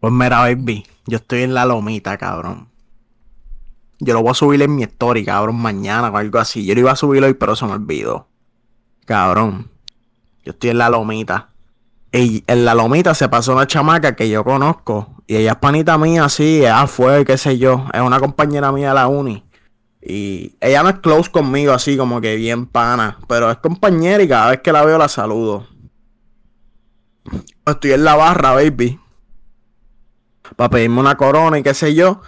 Pues mira, baby, yo estoy en la lomita, cabrón. Yo lo voy a subir en mi story, cabrón, mañana o algo así. Yo lo iba a subir hoy, pero se me olvidó. Cabrón. Yo estoy en la lomita. Y en la lomita se pasó una chamaca que yo conozco. Y ella es panita mía, así, ella fue, qué sé yo. Es una compañera mía de la uni. Y ella no es close conmigo, así como que bien pana. Pero es compañera y cada vez que la veo la saludo. Estoy en la barra, baby. Para pedirme una corona y qué sé yo.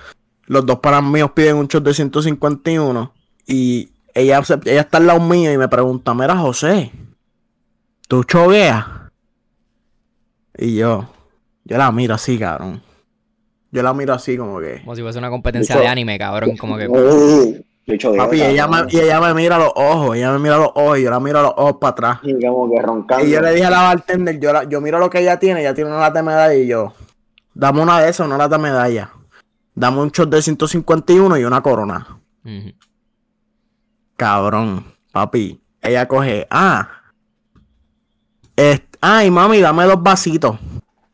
Los dos panas míos piden un shot de 151. Y ella, ella está al lado mío y me pregunta, mira José, ¿tú chogueas? Y yo, yo la miro así, cabrón. Yo la miro así como que... Como si fuese una competencia de anime, cabrón. Como que. Yo Papi, y ella, me, y ella me mira a los ojos, ella me mira a los ojos y yo la miro a los ojos para atrás. Y como que roncando. Y yo le dije a la bartender, yo, la- yo miro lo que ella tiene, ella tiene una lata de medalla y yo, dame una de esas, una lata de medalla. Dame un shot de 151 y una corona. Cabrón, papi. Ella coge, ah. est- ay, mami, dame dos vasitos.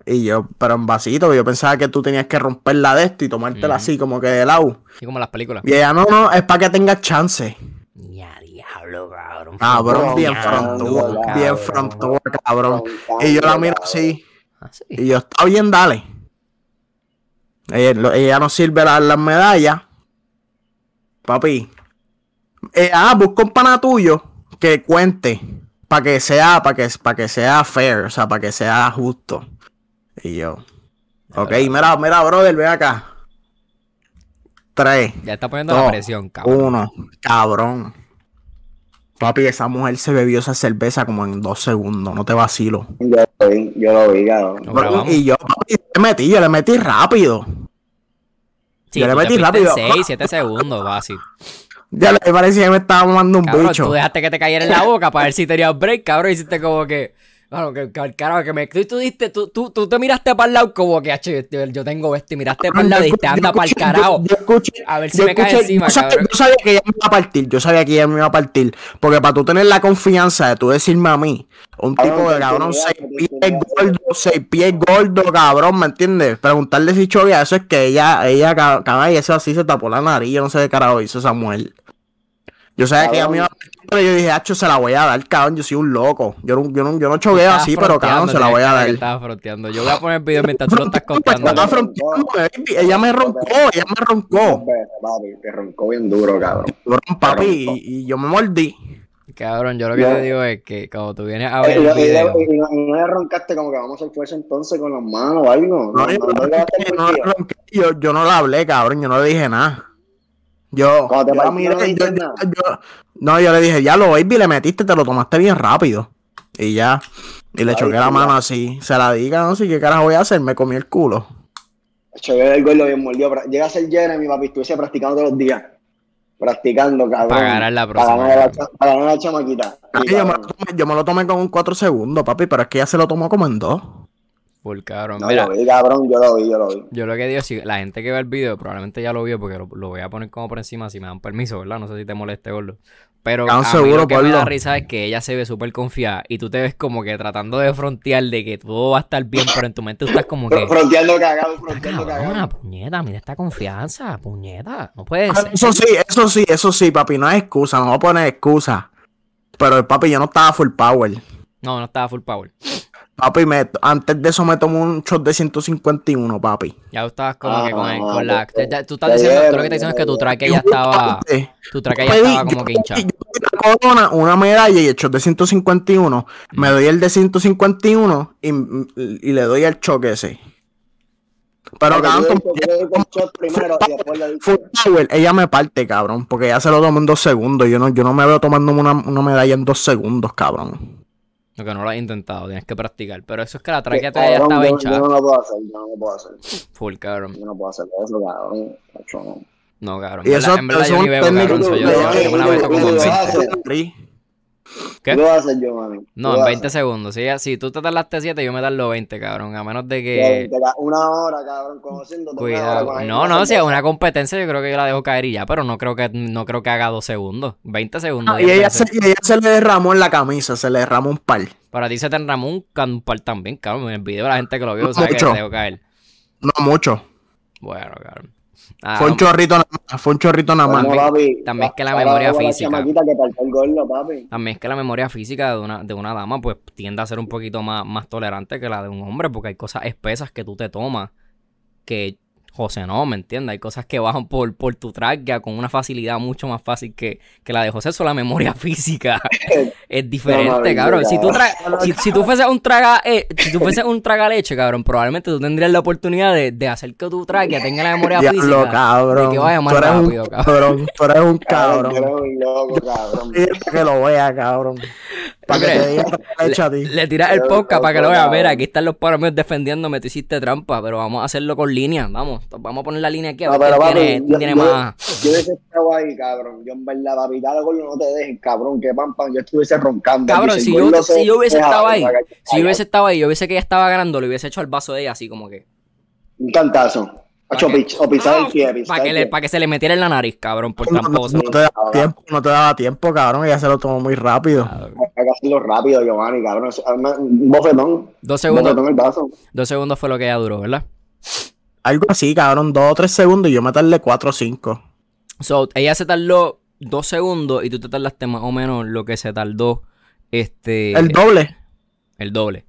Y yo, pero en vasitos, yo pensaba que tú tenías que romper la de esto y tomártela así, como que de lado. Y como las películas. Y ella, no, no, es para que tengas chance. Ya, diablo, cabrón. Cabrón, bien frontúa, bien frontúa, cabrón. Y yo la miro así. Ah, sí. Y yo, está bien, dale. Ella, no sirve la- las medallas. Papi. Eh, ah, busca un pana tuyo que cuente. Para que sea, para que, para que sea fair, o sea, para que sea justo. Y yo. Ok, mira, mira, brother, ven acá. Tres, Ya está poniendo Dos, la presión, cabrón. uno, cabrón. Papi, esa mujer se bebió esa cerveza como en dos segundos, no te vacilo. Yo lo vi, yo lo vi, cabrón. Y yo, papi, le metí, yo le metí rápido. Sí, yo le metí rápido. 6, 7 segundos, fácil. Ya le parecía que me estaba mamando un Cabrón, bicho. tú dejaste que te cayera en la boca para ver si tenías break, cabrón. Hiciste como que. Claro, que, que- carajo, que me. Tú, tú, diste, tú, tú, tú te miraste para el lado como que, "Ache, yo, yo tengo esto. Y miraste para el lado y te anda para el carajo. Yo, yo escuché, A ver si me cae encima, yo sabía, yo sabía que ella me iba a partir. Yo sabía que ella me iba a partir. Porque para tú tener la confianza de tú decirme a mí, un tipo de cabrón, seis pies tenía- gordo, seis pies gordo, cabrón, ¿me entiendes? Preguntarle si chovia, eso es que ella, ella, ca- cabrón, y eso así se tapó la nariz. Yo no sé qué carajo hizo esa mujer. Yo sabía que ella me iba a partir, pero yo dije, hacho, se la voy a dar, cabrón. Yo soy un loco. Yo no, yo no, yo no chogueo así, pero cabrón, se la voy a dar. Estaba fronteando. Yo voy a poner el video mientras tú lo estás contando. Estaba ¿no? fronteando, baby. Ella me roncó, ella me roncó. Papi, te roncó bien duro, cabrón. Papi, y, y yo me mordí. Cabrón, yo lo que Yo- te digo es que cuando tú vienes a Eh, ver Y, el video. y- y no, y no le roncaste como que vamos a hacer fuerza entonces con las manos o algo. No, yo, no, el no le cuchillo. ronqué, yo, yo no le hablé, cabrón, yo no le dije nada. Yo, yo, no, yo, le dije, ya lo baby, le metiste, te lo tomaste bien rápido. Y ya. Y le Ay, choqué la mano así. Se la diga, no sé qué carajo voy a hacer, me comí el culo. Choqué el gol, bien. Llega a ser Jeremy, papi, estuviese practicando todos los días. Practicando, cabrón. Para ganar la próxima. Para ganar la, chamaquita. Yo, me lo tomé, con un 4 segundos, papi, pero es que ya se lo tomó como en 2. Por cabrón. No, Mira, yo lo vi, cabrón, yo lo vi, yo lo vi. Yo lo que digo, si la gente que ve el video probablemente ya lo vio porque lo, voy a poner como por encima si me dan permiso, ¿verdad? No sé si te moleste, gordo. Pero no, mí lo que Pablo. me da risa es que ella se ve súper confiada y tú te ves como que tratando de frontear de que todo va a estar bien, pero en tu mente tú estás como que... Fronteando cagado, ah, fronteando cagado. Una puñeta, mira esta confianza, puñeta. No puede. Ah, eso sí, eso sí, eso sí, papi, no hay excusa, no voy a poner excusa. Pero el papi, yo no estaba full power. No, no estaba full power. Papi, me, antes de eso me tomé un shot de 151, papi. Ya tú estabas como que con, el- Ah, con la... pues, ya- tú estás te diciendo, tú lo que estás diciendo es que tu te traque ya estaba... Tu traque ya estaba como yo que hinchado. yo pedí una corona, una medalla y el shot de 151. Me doy el de 151 y, y le doy el choque ese. Pero cabrón, ella me parte, cabrón, porque ella se lo tomó en dos segundos. Yo no, yo no me veo tomando una, una medalla en dos segundos, cabrón. Lo que no lo has intentado, tienes que practicar. Pero eso es que la traque ya estaba hinchada. Yo no lo puedo hacer, yo no lo puedo hacer. Full, cabrón. Yo no puedo hacer eso, cabrón. No. No, cabrón. Y En eso, verdad, en verdad eso yo es ni técnico cabrón. yo, yo ¿Qué? ¿Qué voy a hacer yo, mami? No, en 20 segundos. Si, si tú te tardaste 7, yo me tardo 20, cabrón. A menos de que... Una hora, cabrón, hora Cuidado. con ahí, No, no, si es una competencia, yo creo que yo la dejo caer y ya, pero no creo que, no creo que haga 2 segundos. 20 segundos. Ah, y, 10 ella se, veces. y ella se le derramó en la camisa, se le derramó un par. Para ti se te enramó un can- par también, cabrón. En el video la gente que lo vio sabe que Mucho. te dejo caer. No mucho. Bueno, cabrón. Ah, Fue un chorrito nada más. Fue un chorrito nada más. Bueno, papi, también es que la memoria física. chamaquita que partió el gordo, papi. También es que la memoria física de una, de una dama, pues tiende a ser un poquito más, más tolerante que la de un hombre, porque hay cosas espesas que tú te tomas que José no, ¿me entiendes? Hay cosas que bajan por, por tu tráquea con una facilidad mucho más fácil que, que la de José. Eso la memoria física es diferente, cabrón. Si tú, tra- si, si tú fueses un traga, eh, si tú fueses un traga leche, cabrón, probablemente tú tendrías la oportunidad de, de hacer que tu tráquea tenga la memoria Diablo, física. cabrón. de que vaya más tú eres rápido, un cabrón. Tú eres un Cabrón, tú eres un loco, cabrón. Que lo vea, cabrón. Para que te diga le tiras el podcast para que lo veas. Mira, aquí están los paros míos defendiéndome. Tú hiciste trampa, pero vamos a hacerlo con línea. Vamos, vamos a poner la línea aquí. A No, ver pero quién papi, tiene, quién yo, tiene yo- más. yo hubiese estado ahí, cabrón. Yo en verdad, papi, dale gordo, no te dejen, cabrón, que pam, pam, yo estuviese roncando. Cabrón, si yo, si yo hubiese estado ahí, si yo hubiese estado ahí, yo hubiese que ella estaba ganando, le hubiese hecho al vaso de ella así como que. Un cantazo. Ocho Pa' que- o pisar el pie, pisar Para que, el le, pie. pa' que se le metiera en la nariz, cabrón, por No, no, tramposo. no te daba tiempo, no te daba tiempo, cabrón. Ella se lo tomó muy rápido. Cabrón. Hacerlo rápido, Giovanni, cabrón. Eso- Un bofetón. Dos bofetón segundos, en el vaso. dos segundos fue lo que ella duró, ¿verdad? Algo así, cabrón. Dos o tres segundos y yo me tardé cuatro o cinco. So, ella se tardó dos segundos y tú te tardaste más o menos lo que se tardó este El doble. el doble.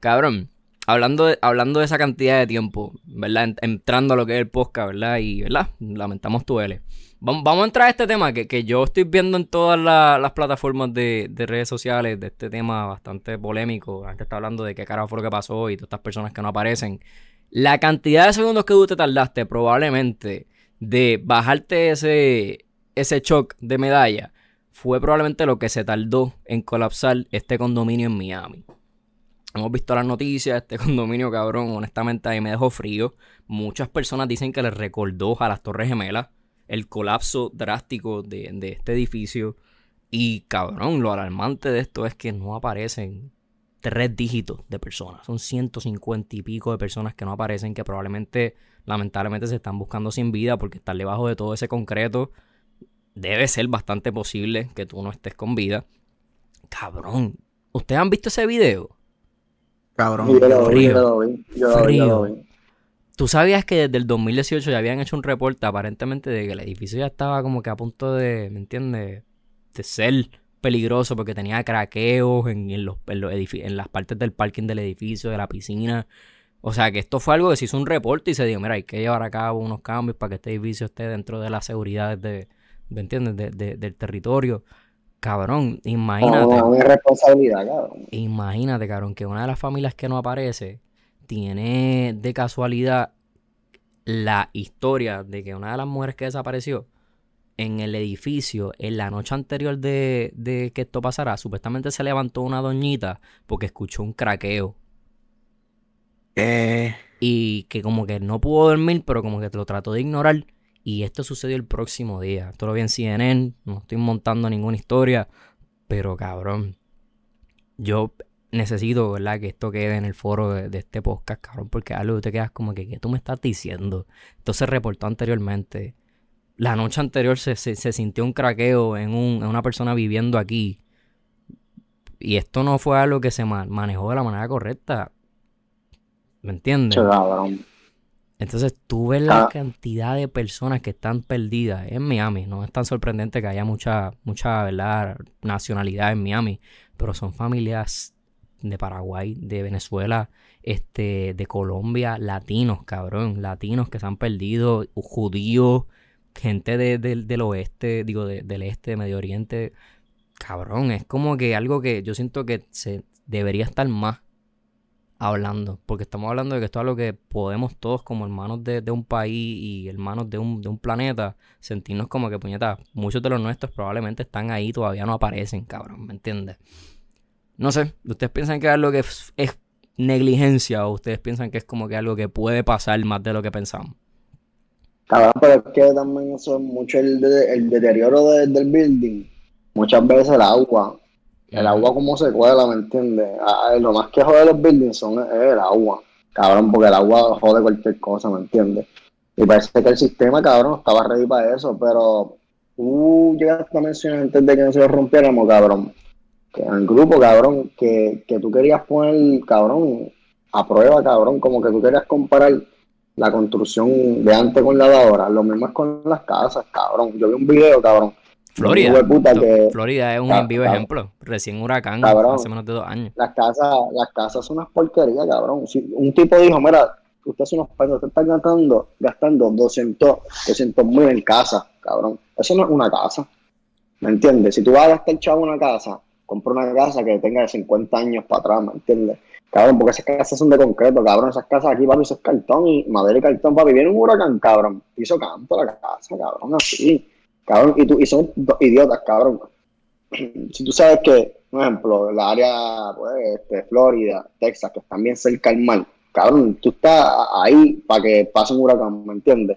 Cabrón, hablando de, hablando de esa cantidad de tiempo, ¿verdad? En- entrando a lo que es el podcast, ¿verdad? Y, ¿verdad? Lamentamos tu L. Vamos, a entrar a este tema que, que yo estoy viendo en todas la- las plataformas de, de redes sociales, de este tema bastante polémico. Antes está hablando de qué carajo fue lo que pasó y todas estas personas que no aparecen. La cantidad de segundos que tú te tardaste probablemente de bajarte ese, ese shock de medalla fue probablemente lo que se tardó en colapsar este condominio en Miami. Hemos visto las noticias, este condominio, cabrón, honestamente ahí me dejó frío. Muchas personas dicen que les recordó a las Torres Gemelas el colapso drástico de, de este edificio. Y, cabrón, lo alarmante de esto es que no aparecen tres dígitos de personas. Son 150 y pico de personas que no aparecen, que probablemente, lamentablemente, se están buscando sin vida porque estar debajo de todo ese concreto debe ser bastante posible que tú no estés con vida. Cabrón, ¿ustedes han visto ese video? Cabrón. Yo lo vi, frío. yo lo vi. ¿Tú sabías que desde el 2018 ya habían hecho un reporte aparentemente de que el edificio ya estaba como que a punto de, ¿me entiendes? De ser peligroso porque tenía craqueos en, en los, en, los edifi- en las partes del parking del edificio, de la piscina. O sea, que esto fue algo que se hizo un reporte y se dijo, mira, hay que llevar a cabo unos cambios para que este edificio esté dentro de las seguridades de, ¿me entiendes? De- de- del territorio. Cabrón, imagínate. No, no, es responsabilidad, cabrón. Imagínate, cabrón, que una de las familias que no aparece tiene de casualidad la historia de que una de las mujeres que desapareció en el edificio en la noche anterior de, de que esto pasara, supuestamente se levantó una doñita porque escuchó un craqueo Eh, y que como que no pudo dormir, pero como que lo trató de ignorar. Y esto sucedió el próximo día. Esto lo vi en CNN, no estoy montando ninguna historia, pero cabrón, yo necesito, ¿verdad? Que esto quede en el foro de, de este podcast, cabrón, porque algo que te quedas como que, ¿qué tú me estás diciendo? Esto se reportó anteriormente. La noche anterior se, se- se sintió un craqueo en, un, en una persona viviendo aquí. Y esto no fue algo que se ma- manejó de la manera correcta. ¿Me entiendes? Entonces tú ves la Ah. cantidad de personas que están perdidas en Miami. No es tan sorprendente que haya mucha, mucha ¿verdad? nacionalidad en Miami, pero son familias de Paraguay, de Venezuela, este, de Colombia, latinos, cabrón, latinos que se han perdido, judíos, gente de- del- oeste, digo, de- del este, Medio Oriente. Cabrón, es como que algo que yo siento que se debería estar más hablando, porque estamos hablando de que esto es algo que podemos todos como hermanos de, de un país y hermanos de un, de un planeta sentirnos como que, puñeta, muchos de los nuestros probablemente están ahí, todavía no aparecen, cabrón, ¿me entiendes? No sé, ¿ustedes piensan que es algo que es, es negligencia o ustedes piensan que es como que algo que puede pasar más de lo que pensamos? Cabrón, pero es que también eso es mucho el, de- el deterioro de- del building. Muchas veces el agua. El agua como se cuela, ¿me entiendes? Ah, lo más que jode los buildings son es el agua. Cabrón, porque el agua jode cualquier cosa, ¿me entiendes? Y parece que el sistema, cabrón, estaba ready para eso, pero tú llegaste a mencionar antes de que nosotros rompiéramos, cabrón, que el grupo, cabrón, que, que tú querías poner, cabrón, a prueba, cabrón, como que tú querías comparar la construcción de antes con la de ahora. Lo mismo es con las casas, cabrón. Yo vi un video, cabrón. Florida. Puta que- Florida es un Ca- vivo ejemplo. Recién huracán, Cabrón. hace menos de dos años. las casas, las casas son unas porquerías, cabrón. Si un tipo dijo, mira, usted es unos pesos, usted está gastando, gastando 200 mil en casa, cabrón. Eso no es una casa. ¿Me entiendes? Si tú vas a gastar chavo una casa, compra una casa que tenga de 50 años para atrás, ¿me entiendes? Cabrón, porque esas casas son de concreto, cabrón. Esas casas aquí, papi, eso es cartón y madera y cartón, papi. Viene un huracán, cabrón. Piso canto la casa, cabrón, así. Cabrón, y, tú, y son dos idiotas, cabrón. si tú sabes que, por ejemplo, la área, pues, este, Florida, Texas, que están bien cerca del mar, cabrón, tú estás ahí para que pase un huracán, ¿me entiendes?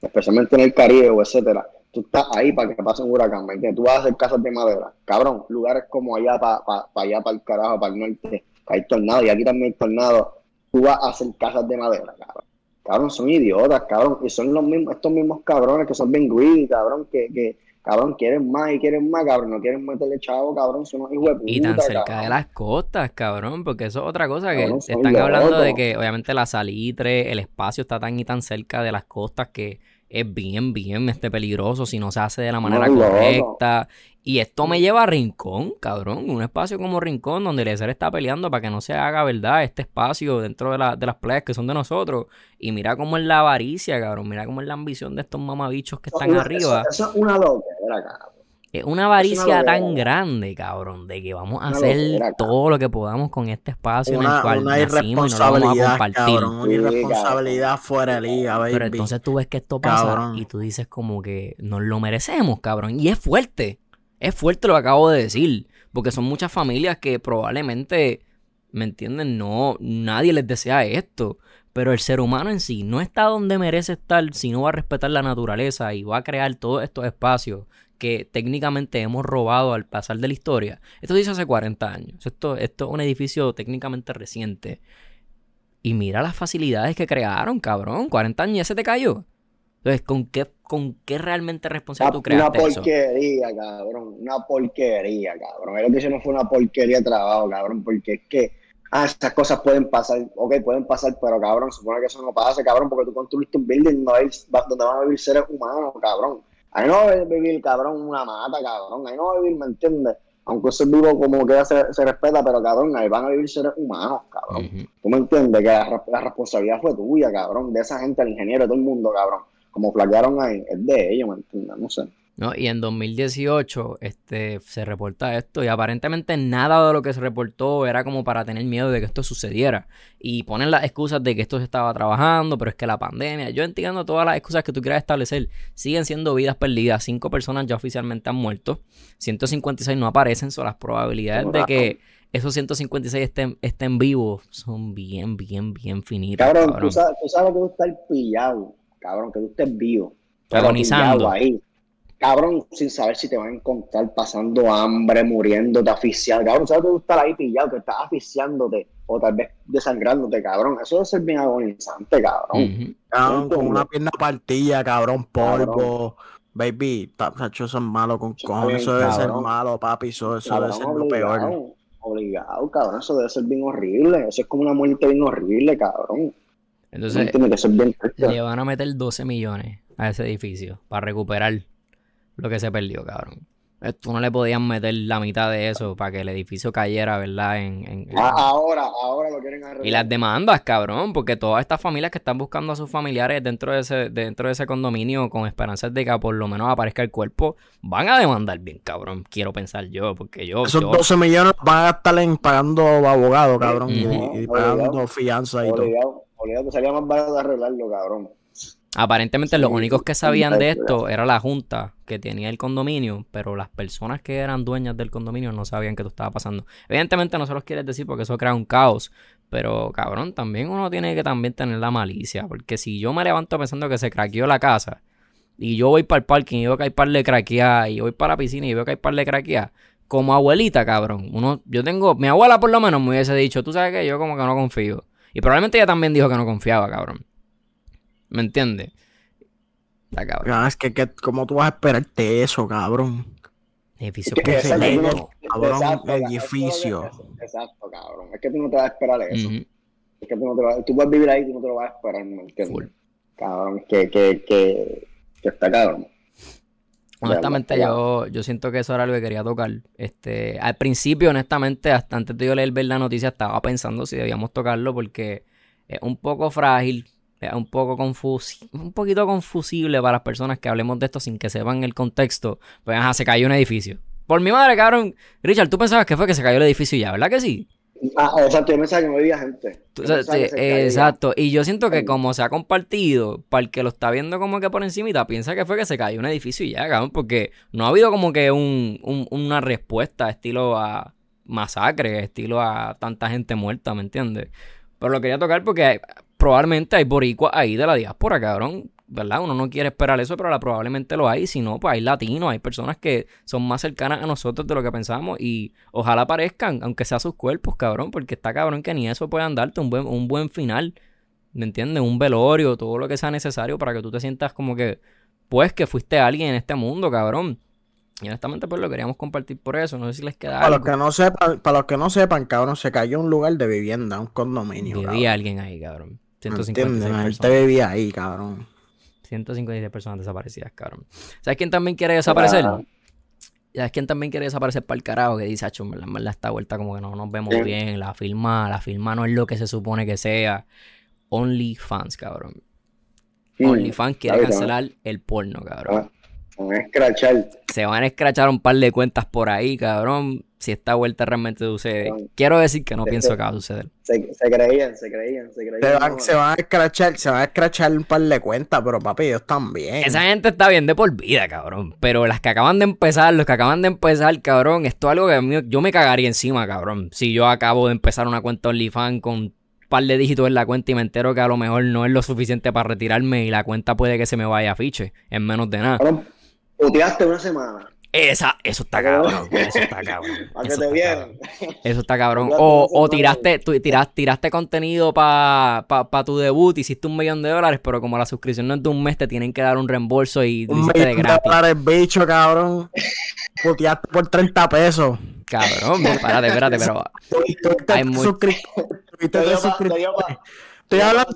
Especialmente en el Caribe o etcétera. Tú estás ahí para que pase un huracán, ¿me entiendes? Tú vas a hacer casas de madera. Cabrón, lugares como allá, para allá, para el carajo, para el norte, que hay tornados, y aquí también hay tornados, tú vas a hacer casas de madera, cabrón. Cabrón, son idiotas, cabrón, y son los mismos, estos mismos cabrones que son bien greedy, cabrón, que, que cabrón, quieren más y quieren más, cabrón, no quieren meterle chavo, cabrón, son unos hijos de puta, Y tan cerca cabrón. de las costas, cabrón, porque eso es otra cosa que Cabrón, están hablando de que obviamente la salitre, el espacio está tan y tan cerca de las costas que es bien, bien este peligroso si no se hace de la manera correcta. Y esto me lleva a Rincón, cabrón, un espacio como Rincón donde el ser está peleando para que no se haga, ¿verdad? Este espacio dentro de, la- de las playas que son de nosotros. Y mira cómo es la avaricia, cabrón, mira cómo es la ambición de estos mamabichos que están Una- arriba. Eso, eso es una loquera, cabrón. Es una avaricia tan grande, cabrón, de que vamos a Una hacer todo lo que podamos con este espacio en el cual una nacimos y no lo vamos a compartir. cabrón. Una irresponsabilidad fuera de liga, baby. Pero entonces tú ves que esto pasa Cabrón. y tú dices como que nos lo merecemos, cabrón. Y es fuerte. Es fuerte lo que acabo de decir. Porque son muchas familias que probablemente, ¿me entienden? No, nadie les desea esto. Pero el ser humano en sí no está donde merece estar si no va a respetar la naturaleza y va a crear todos estos espacios que técnicamente hemos robado al pasar de la historia. Esto se hizo hace 40 años. Esto, esto es un edificio técnicamente reciente. Y mira las facilidades que crearon, cabrón. 40 años ya se te cayó. Entonces, ¿con qué, con qué realmente responsable tú Una, una creaste eso? porquería, cabrón. Una porquería, cabrón. Lo que no fue una porquería de trabajo, cabrón, porque es que, ah, esas cosas pueden pasar, ok, pueden pasar, pero cabrón, supone que eso no pasa, cabrón, porque tú construiste un building donde van a vivir seres humanos, cabrón. Ahí no va a vivir, cabrón, una mata, cabrón. Ahí no va a vivir, ¿me entiendes? Aunque ese vivo como que se, se respeta, pero cabrón, ahí van a vivir seres humanos, cabrón. Ujú. ¿Tú me entiendes? Que la, la responsabilidad fue tuya, cabrón, de esa gente, el ingeniero, de todo el mundo, cabrón. Como flaquearon ahí, es de ellos, ¿me entiendes? No sé. ¿No? Y en 2018 este, se reporta esto y aparentemente nada de lo que se reportó era como para tener miedo de que esto sucediera. Y ponen las excusas de que esto se estaba trabajando, pero es que la pandemia, yo entiendo todas las excusas que tú quieras establecer, siguen siendo vidas perdidas. Cinco personas ya oficialmente han muerto, 156 no aparecen, son las probabilidades de que esos 156 estén, estén vivos son bien, bien, bien finitas. Cabrón, cabrón. Tú, sabes, tú sabes que tú estás pillado, cabrón, que tú estés vivo. Agonizando. ahí. Cabrón, sin saber si te van a encontrar pasando hambre, muriéndote, asfixiado. Cabrón, sabes que tú estás ahí pillado, que estás asfixiándote o tal vez desangrándote, cabrón. Eso debe ser bien agonizante, cabrón. Cabrón, con una pierna partida, cabrón, polvo. Cabrón. Baby, ta- tacho, eso es malo con Eso cojones. Eso debe ser cabrón. malo, papi. Eso, eso Cabrón, debe ser lo peor. obligado, obligado, cabrón. Eso debe ser bien horrible. Eso es como una muerte bien horrible, cabrón. Entonces, que bien triste. Le van a meter 12 millones a ese edificio para recuperar lo que se perdió, cabrón. Eh, Tú no le podían meter la mitad de eso para que el edificio cayera, ¿verdad? En, en- en- Ah, ahora, ahora lo quieren arreglar. Y las demandas, cabrón, porque todas estas familias que están buscando a sus familiares dentro de ese, dentro de ese condominio con esperanzas de que por lo menos aparezca el cuerpo, van a demandar bien, cabrón. Quiero pensar yo, porque yo, Esos yo- 12 millones van a gastar en pagando abogados, cabrón. y- pagando Obligado. fianza y todo. Obligado, obligado, salía más barato arreglarlo, cabrón. Aparentemente los únicos que sabían de esto era la junta que tenía el condominio, pero las personas que eran dueñas del condominio no sabían que esto estaba pasando. Evidentemente no se los quieres decir porque eso crea un caos, pero cabrón, también uno tiene que también tener la malicia, porque si yo me levanto pensando que se craqueó la casa y yo voy para el parking y veo que hay par de craqueadas y voy para la piscina y veo que hay par de craqueadas, como abuelita, cabrón, uno, yo tengo, mi abuela por lo menos me hubiese dicho, tú sabes que yo como que no confío. Y probablemente ella también dijo que no confiaba, cabrón. ¿Me entiendes? Está cabrón. Ah, es que, que, ¿cómo tú vas a esperarte eso, cabrón? Edificio Es que cabrón, exacto, edificio. que- Exacto, cabrón. Es que tú no te vas a esperar eso. Es que tú, no te lo- tú puedes vivir ahí, tú no te lo vas a esperar, ¿me entiendes? Full. Cabrón, que, que, que, que está cabrón. Honestamente, yo, yo siento que eso era lo que quería tocar. Este, al principio, honestamente, hasta antes de yo leer ver la noticia, estaba pensando si debíamos tocarlo porque es un poco frágil, es un poco confusi un poquito confusible para las personas que hablemos de esto sin que sepan el contexto. Pues ajá, se cayó un edificio. Por mi madre, cabrón. Richard, tú pensabas que fue que se cayó el edificio ya, ¿verdad que sí? Ah, exacto, yo pensaba que no había gente. Tú sí, exacto. Y yo siento que como se ha compartido, para el que lo está viendo como que por encimita, piensa que fue que se cayó un edificio y ya, cabrón, porque no ha habido como que un, un- una respuesta estilo a masacre, estilo a tanta gente muerta, ¿me entiendes? Pero lo quería tocar porque hay- probablemente hay boricuas ahí de la diáspora, cabrón. ¿Verdad? Uno no quiere esperar eso, pero la- probablemente lo hay. Si no, pues hay latinos, hay personas que son más cercanas a nosotros de lo que pensamos y ojalá aparezcan, aunque sea sus cuerpos, cabrón, porque está cabrón que ni eso puedan darte un buen, un buen final. ¿Me entiendes? Un velorio, todo lo que sea necesario para que tú te sientas como que, pues, que fuiste alguien en este mundo, cabrón. Y honestamente, pues lo queríamos compartir por eso. No sé si les queda Para los que no sepan, para los que no sepan, cabrón, se cayó un lugar de vivienda, un condominio. Vivía alguien ahí, cabrón. ¿Me 156 entiendes? La gente personas. vivía ahí, cabrón. 156 personas desaparecidas, cabrón. ¿Sabes quién también quiere desaparecer? Ah. ¿Sabes quién también quiere desaparecer para el carajo? Que dice, acho, en verdad, esta vuelta como que no nos vemos Sí. bien. La firma, la firma no es lo que se supone que sea. OnlyFans, cabrón. Mm, OnlyFans quiere cancelar el porno, cabrón. Ah, Con escrachar. Se van a escrachar un par de cuentas por ahí, cabrón. Si esta vuelta realmente sucede. Quiero decir que no pienso que va a suceder. Se, se creían, se creían, se creían. Se van, no, se van a escrachar, se van a escrachar un par de cuentas, pero papi, ellos también. Esa gente está bien de por vida, cabrón. Pero las que acaban de empezar, los que acaban de empezar, cabrón, esto es algo que a mí- yo me cagaría encima, cabrón. Si yo acabo de empezar una cuenta OnlyFans con un par de dígitos en la cuenta y me entero que a lo mejor no es lo suficiente para retirarme y la cuenta puede que se me vaya a fiche en menos de nada. Cabrón, puteaste una semana. Esa, eso está cabrón, eso está cabrón. Para que Eso te está vieran. cabrón. Eso está cabrón. O, o tiraste, tú, tiras- tiraste contenido para pa, pa tu debut, hiciste un millón de dólares, pero como la suscripción no es de un mes, te tienen que dar un reembolso y Un hiciste de millón de gratis. dólares, bicho, cabrón. Puteaste por 30 pesos. Cabrón, espérate, espérate, pero Tuviste Hay tres muy- suscriptores. Estoy hablando,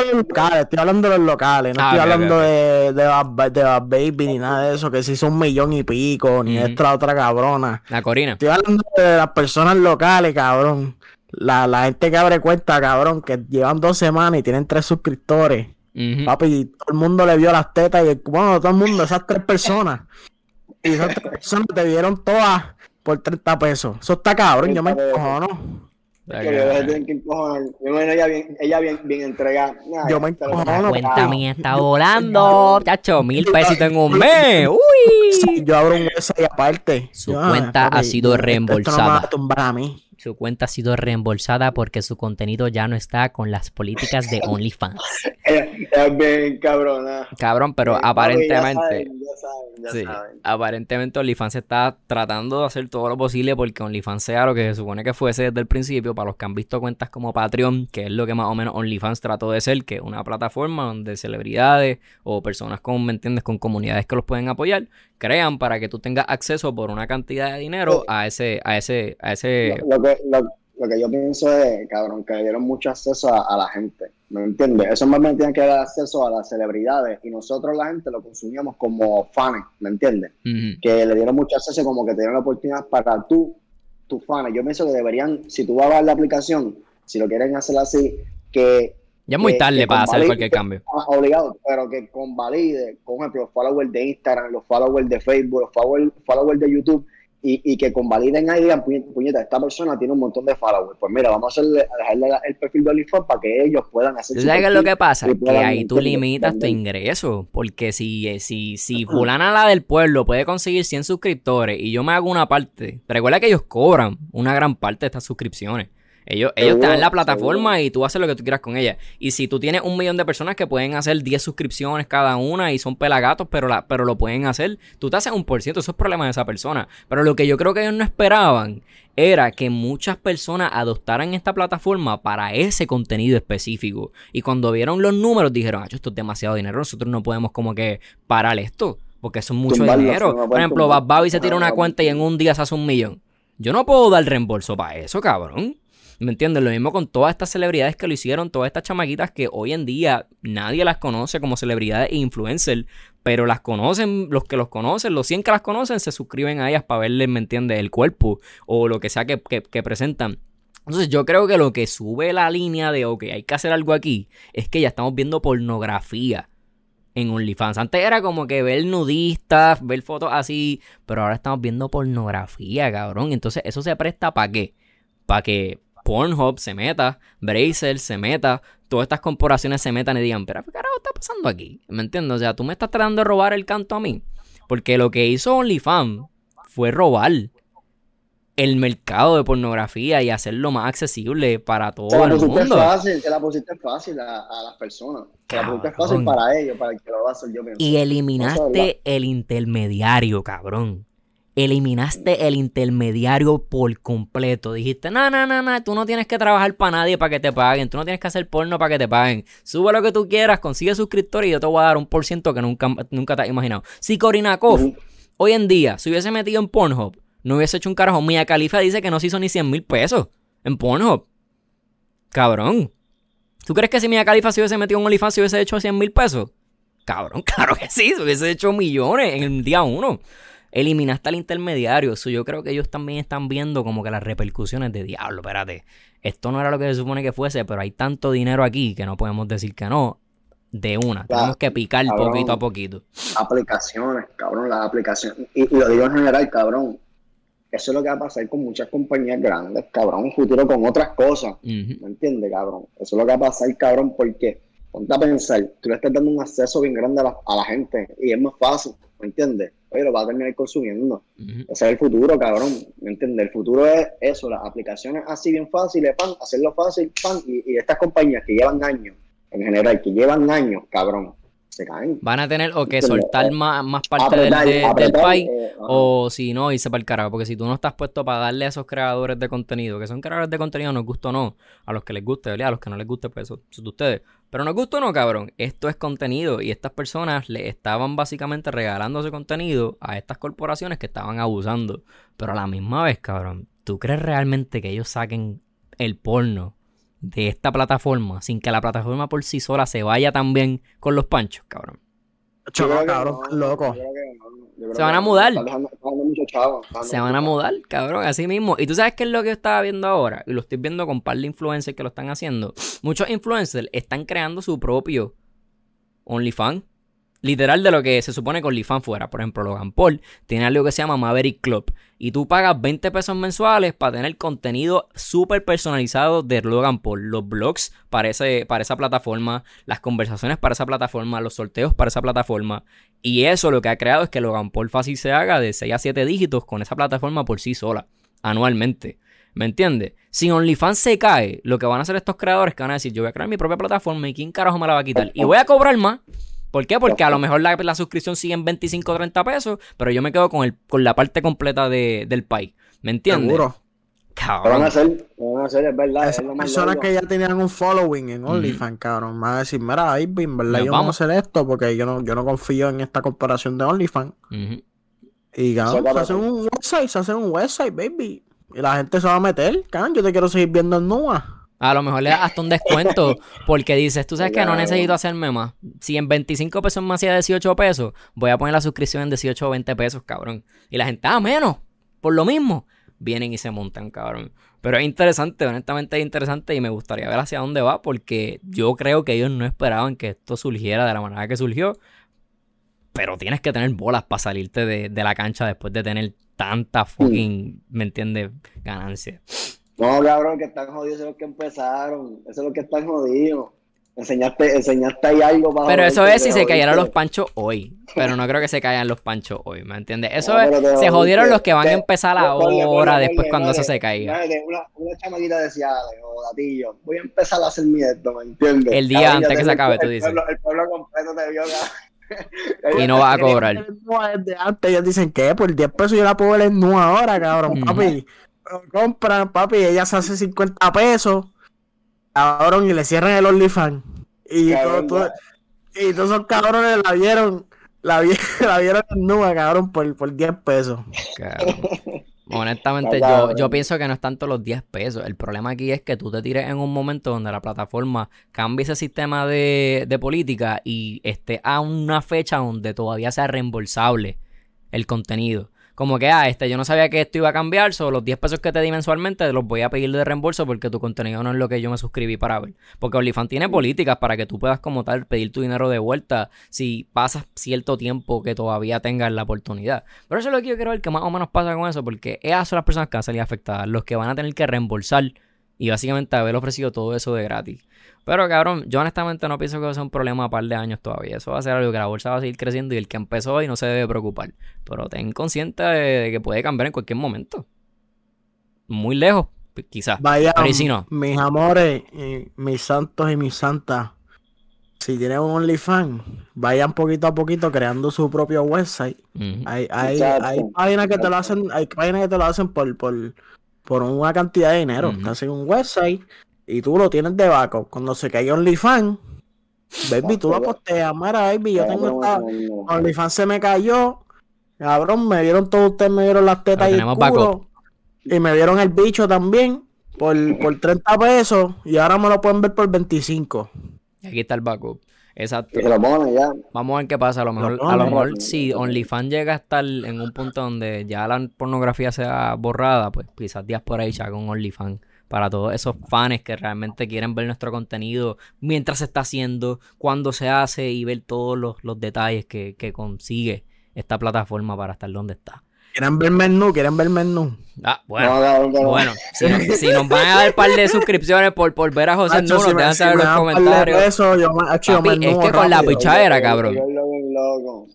de los locales, estoy hablando de los locales, no Ah, estoy hablando de, de, Bad, de Bad Baby ni nada de eso, que se hizo un millón y pico, ni Ujú. esta otra cabrona. la Corina. Estoy hablando de las personas locales, cabrón. La, la gente que abre cuenta, cabrón, que llevan dos semanas y tienen tres suscriptores. Ujú. Papi, todo el mundo le vio las tetas y, bueno, todo el mundo, esas tres personas. Y esas tres personas te vieron todas por 30 pesos. Eso está cabrón, yo me 30 pesos. Yo me imagino ella bien, ella bien, bien entregada. Nah, Yo me encojono, cuenta mía está volando, chacho, mil pesitos en un mes. Uy. Yo abro un website aparte. Su Yo, ah, cuenta ha sido esto- Esto no me reembolsada. va a tumbar a mí. Su cuenta ha sido reembolsada porque su contenido ya no está con las políticas de OnlyFans. Ella, ella es bien cabrona. Cabrón, pero ya aparentemente. saben, Ya saben, ya Sí, saben. aparentemente OnlyFans está tratando de hacer todo lo posible porque OnlyFans sea lo que se supone que fuese desde el principio. Para los que han visto cuentas como Patreon, que es lo que más o menos OnlyFans trató de ser, que es una plataforma donde celebridades o personas con, ¿me entiendes?, con comunidades que los pueden apoyar, crean para que tú tengas acceso por una cantidad de dinero a ese, a ese, a ese. Lo, lo que, lo, lo que yo pienso es, cabrón, que le dieron mucho acceso a, a la gente. ¿Me entiendes? Eso más bien tiene que dar acceso a las celebridades y nosotros la gente lo consumíamos como fans, ¿me entiendes? Que le dieron mucho acceso como que te dieron la oportunidad para tú, tus fans. Yo pienso que deberían, si tú vas a ver la aplicación, si lo quieren hacer así, que Ya es muy tarde que para hacer cualquier cambio. Ah, obligado, pero que convalide, por ejemplo, los followers de Instagram, los followers de Facebook, los followers, followers de YouTube, y, y que convaliden ahí, digan, "Puñe- puñeta, esta persona tiene un montón de followers. Pues mira, vamos a hacerle, a dejarle el perfil de OnlyFans para que ellos puedan hacer ¿Tú sabes qué es lo que pasa? Que ahí tú limitas tu ingreso. Porque si, eh, si, si fulana la del pueblo puede conseguir 100 suscriptores y yo me hago una parte, recuerda que ellos cobran una gran parte de estas suscripciones. Ellos, ellos te dan la plataforma seguro. y tú haces lo que tú quieras con ella. Y si tú tienes un millón de personas que pueden hacer 10 suscripciones cada una y son pelagatos, pero, la, pero lo pueden hacer, tú te haces un por ciento. Eso es problema de esa persona. Pero lo que yo creo que ellos no esperaban era que muchas personas adoptaran esta plataforma para ese contenido específico. Y cuando vieron los números dijeron, ah, esto es demasiado dinero, nosotros no podemos como que parar esto. Porque eso es mucho Tumbarlo, dinero. no Por ejemplo. Bad Babi se tira una cuenta y en un día se hace un millón. Yo no puedo dar reembolso para eso, cabrón. ¿Me entiendes? Lo mismo con todas estas celebridades que lo hicieron, todas estas chamaquitas que hoy en día nadie las conoce como celebridades e influencers, pero las conocen, los que los conocen, los 100 que las conocen, se suscriben a ellas para verles, ¿me entiendes? El cuerpo o lo que sea que, que, que presentan. Entonces yo creo que lo que sube la línea de, ok, hay que hacer algo aquí, es que ya estamos viendo pornografía en OnlyFans. Antes era como que ver nudistas, ver fotos así, pero ahora estamos viendo pornografía, cabrón. Entonces eso se presta para qué? Para que Pornhub se meta, Bracer se meta, todas estas corporaciones se metan y digan, pero ¿qué carajo está pasando aquí? ¿Me entiendes? O sea, tú me estás tratando de robar el canto a mí. Porque lo que hizo OnlyFans fue robar el mercado de pornografía y hacerlo más accesible para todo Se la el mundo. fácil, se la pusiste fácil a, a las personas. Se la pusiste fácil para ellos, para el que lo va a hacer, yo pienso. Y eliminaste el intermediario, cabrón. Eliminaste el intermediario por completo. Dijiste, no, no, no, no, tú no tienes que trabajar para nadie para que te paguen. Tú no tienes que hacer porno para que te paguen. Sube lo que tú quieras, consigue suscriptores y yo te voy a dar un por ciento que nunca, nunca te has imaginado. Si Korinakov hoy en día se hubiese metido en Pornhub, no hubiese hecho un carajo. Mia Khalifa dice que no se hizo ni 100 mil pesos en Pornhub. Cabrón. ¿Tú crees que si Mia Khalifa se hubiese metido en OnlyFans se hubiese hecho 100 mil pesos? Cabrón, claro que sí, se hubiese hecho millones en el día uno. Eliminaste al intermediario. Eso yo creo que ellos también están viendo como que las repercusiones de diablo, espérate. Esto no era lo que se supone que fuese, pero hay tanto dinero aquí que no podemos decir que no. De una. Tenemos que picar cabrón. poquito a poquito. aplicaciones, cabrón, las aplicaciones. Y, y lo digo en general, cabrón. Eso es lo que va a pasar con muchas compañías grandes, cabrón, un futuro con otras cosas. Ujú. ¿Me entiendes, cabrón? Eso es lo que va a pasar, cabrón, porque ponte a pensar, tú le estás dando un acceso bien grande a la, a la gente y es más fácil, ¿me entiendes? Oye, lo va a terminar consumiendo. Ujú. Ese es el futuro, cabrón, ¿me entiendes? El futuro es eso, las aplicaciones así bien fáciles, pan, hacerlo fácil, pan, y, y estas compañías que llevan años, en general, que llevan años, cabrón, se caen. Van a tener o que soltar más, más parte del, Apretar, de- del país eh, o si no, irse para el carajo. Porque si tú no estás puesto para darle a esos creadores de contenido, que son creadores de contenido, nos gusta o no, a los que les guste, ¿verdad? A los que no les guste, pues eso, eso es de ustedes. Pero nos gusta o no, cabrón, esto es contenido y estas personas le estaban básicamente regalando ese contenido a estas corporaciones que estaban abusando. Pero a la misma vez, cabrón, ¿tú crees realmente que ellos saquen el porno de esta plataforma sin que la plataforma por sí sola se vaya también con los panchos, cabrón? Choco, cabrón, no, loco. no, Se van a mudar. Están dejando- están dando mucho chavo, están dando Se van a mudar, cabrón, así mismo. Y tú sabes qué es lo que yo estaba viendo ahora, y lo estoy viendo con un par de influencers que lo están haciendo. Muchos influencers están creando su propio OnlyFans. Literal de lo que se supone que OnlyFans fuera. Por ejemplo, Logan Paul tiene algo que se llama Maverick Club. Y tú pagas 20 pesos mensuales para tener contenido súper personalizado de Logan Paul. Los blogs para, ese- para esa plataforma, las conversaciones para esa plataforma, los sorteos para esa plataforma. Y eso lo que ha creado es que Logan Paul fácil se haga de 6 a 7 dígitos con esa plataforma por sí sola, anualmente. ¿Me entiendes? Si OnlyFans se cae, lo que van a hacer estos creadores que van a decir, yo voy a crear mi propia plataforma y quién carajo me la va a quitar. Y voy a cobrar más. ¿Por qué? Porque a lo mejor la, la suscripción sigue en 25 o 30 pesos, pero yo me quedo con, el, con la parte completa de- del país. ¿Me entiendes? Seguro. Lo van a Cabrón. hacer, lo van a hacer, es verdad. Esas es personas largo. que ya tenían un following en OnlyFans, cabrón, van a decir, mira, ahí, en verdad, Nos yo no voy a vamos. hacer esto porque yo no, yo no confío en esta corporación de OnlyFans. Y cabrón, se Eso, hacen un website, se hacen un website, baby. Y la gente se va a meter, cabrón, yo te quiero seguir viendo en Nua. A lo mejor le das hasta un descuento porque dices, tú sabes que no necesito hacerme más. Si en 25 pesos me hacía 18 pesos, voy a poner la suscripción en 18 o 20 pesos, cabrón. Y la gente, ah, menos, por lo mismo. Vienen y se montan, cabrón. Pero es interesante, honestamente es interesante y me gustaría ver hacia dónde va porque yo creo que ellos no esperaban que esto surgiera de la manera que surgió. Pero tienes que tener bolas para salirte de, de la cancha después de tener tanta fucking, ¿me entiendes? Ganancia. No, cabrón, que están jodidos, esos los que empezaron. Eso es lo que están jodidos. Enseñaste, enseñaste ahí algo para. Pero eso es si se cayeran los panchos hoy. Pero no creo que se caigan los panchos hoy, ¿me entiendes? Eso No, es, se jodieron los que van a empezar ahora después cuando eso se caiga. Una, una chamaquita decía, "Oh, gatillo, voy a empezar a hacer mi esto, ¿me entiendes? El día antes que se acabe, tú dices. El pueblo completo te vio. Y no vas a cobrar. Desde antes, ellos dicen que por 10 pesos yo la puedo en Nua ahora, cabrón, papi. Compran, papi, ella se hace 50 pesos, cabrón, y le cierran el OnlyFans. Y, todo, y todos esos cabrones la vieron, la, vi- la vieron en Nua, cabrón, por, por 10 pesos. Cabrón. Honestamente, yo, yo pienso que no es tanto los 10 pesos. El problema aquí es que tú te tires en un momento donde la plataforma cambie ese sistema de, de política y esté a una fecha donde todavía sea reembolsable el contenido. Como que, ah, este, yo no sabía que esto iba a cambiar, solo los 10 pesos que te di mensualmente los voy a pedir de reembolso porque tu contenido no es lo que yo me suscribí para ver. Porque OnlyFans tiene políticas para que tú puedas como tal pedir tu dinero de vuelta si pasas cierto tiempo que todavía tengas la oportunidad. Pero eso es lo que yo quiero ver que más o menos pasa con eso, porque esas son las personas que van a salir afectadas, los que van a tener que reembolsar y básicamente haber ofrecido todo eso de gratis. Pero cabrón, yo honestamente no pienso que sea un problema a par de años todavía. Eso va a ser algo que la bolsa va a seguir creciendo y el que empezó hoy no se debe preocupar. Pero ten consciente de, de que puede cambiar en cualquier momento. Muy lejos, quizás. Pero ¿y si no? mis amores, y mis santos y mis santas, si tienen un OnlyFans, vayan poquito a poquito creando su propio website. Ujú. Hay, hay, Exacto. hay páginas que te lo hacen, hay páginas que te lo hacen por, por, por una cantidad de dinero. Te hacen un website y tú lo tienes de backup. Cuando se caiga OnlyFans, baby, tú lo posteas. Mira, baby, yo tengo esta. OnlyFans se me cayó. Cabrón, me dieron todos ustedes, me dieron las tetas Pero y el culo. Y me dieron el bicho también por, por 30 pesos. Y ahora me lo pueden ver por 25. Y aquí está el backup. Exacto. Y se lo ponen ya. Vamos a ver qué pasa. A lo mejor, No, a lo mejor no, si. OnlyFans llega a estar en un punto donde ya la pornografía sea borrada, pues quizás días por ahí ya con OnlyFans. Para todos esos fans que realmente quieren ver nuestro contenido mientras se está haciendo, cuando se hace y ver todos los, los detalles que, que consigue esta plataforma para estar donde está. ¿Quieren ver menú? ¿Quieren ver menú? Ah, bueno. No, cabrón, que no. Bueno, si, nos- si nos van a dar par de suscripciones por, por ver a José Nuno, si nos dejan si saber en los comentarios. pesos, yo hacho, yo Papi, me es que con la pichadera, cabrón.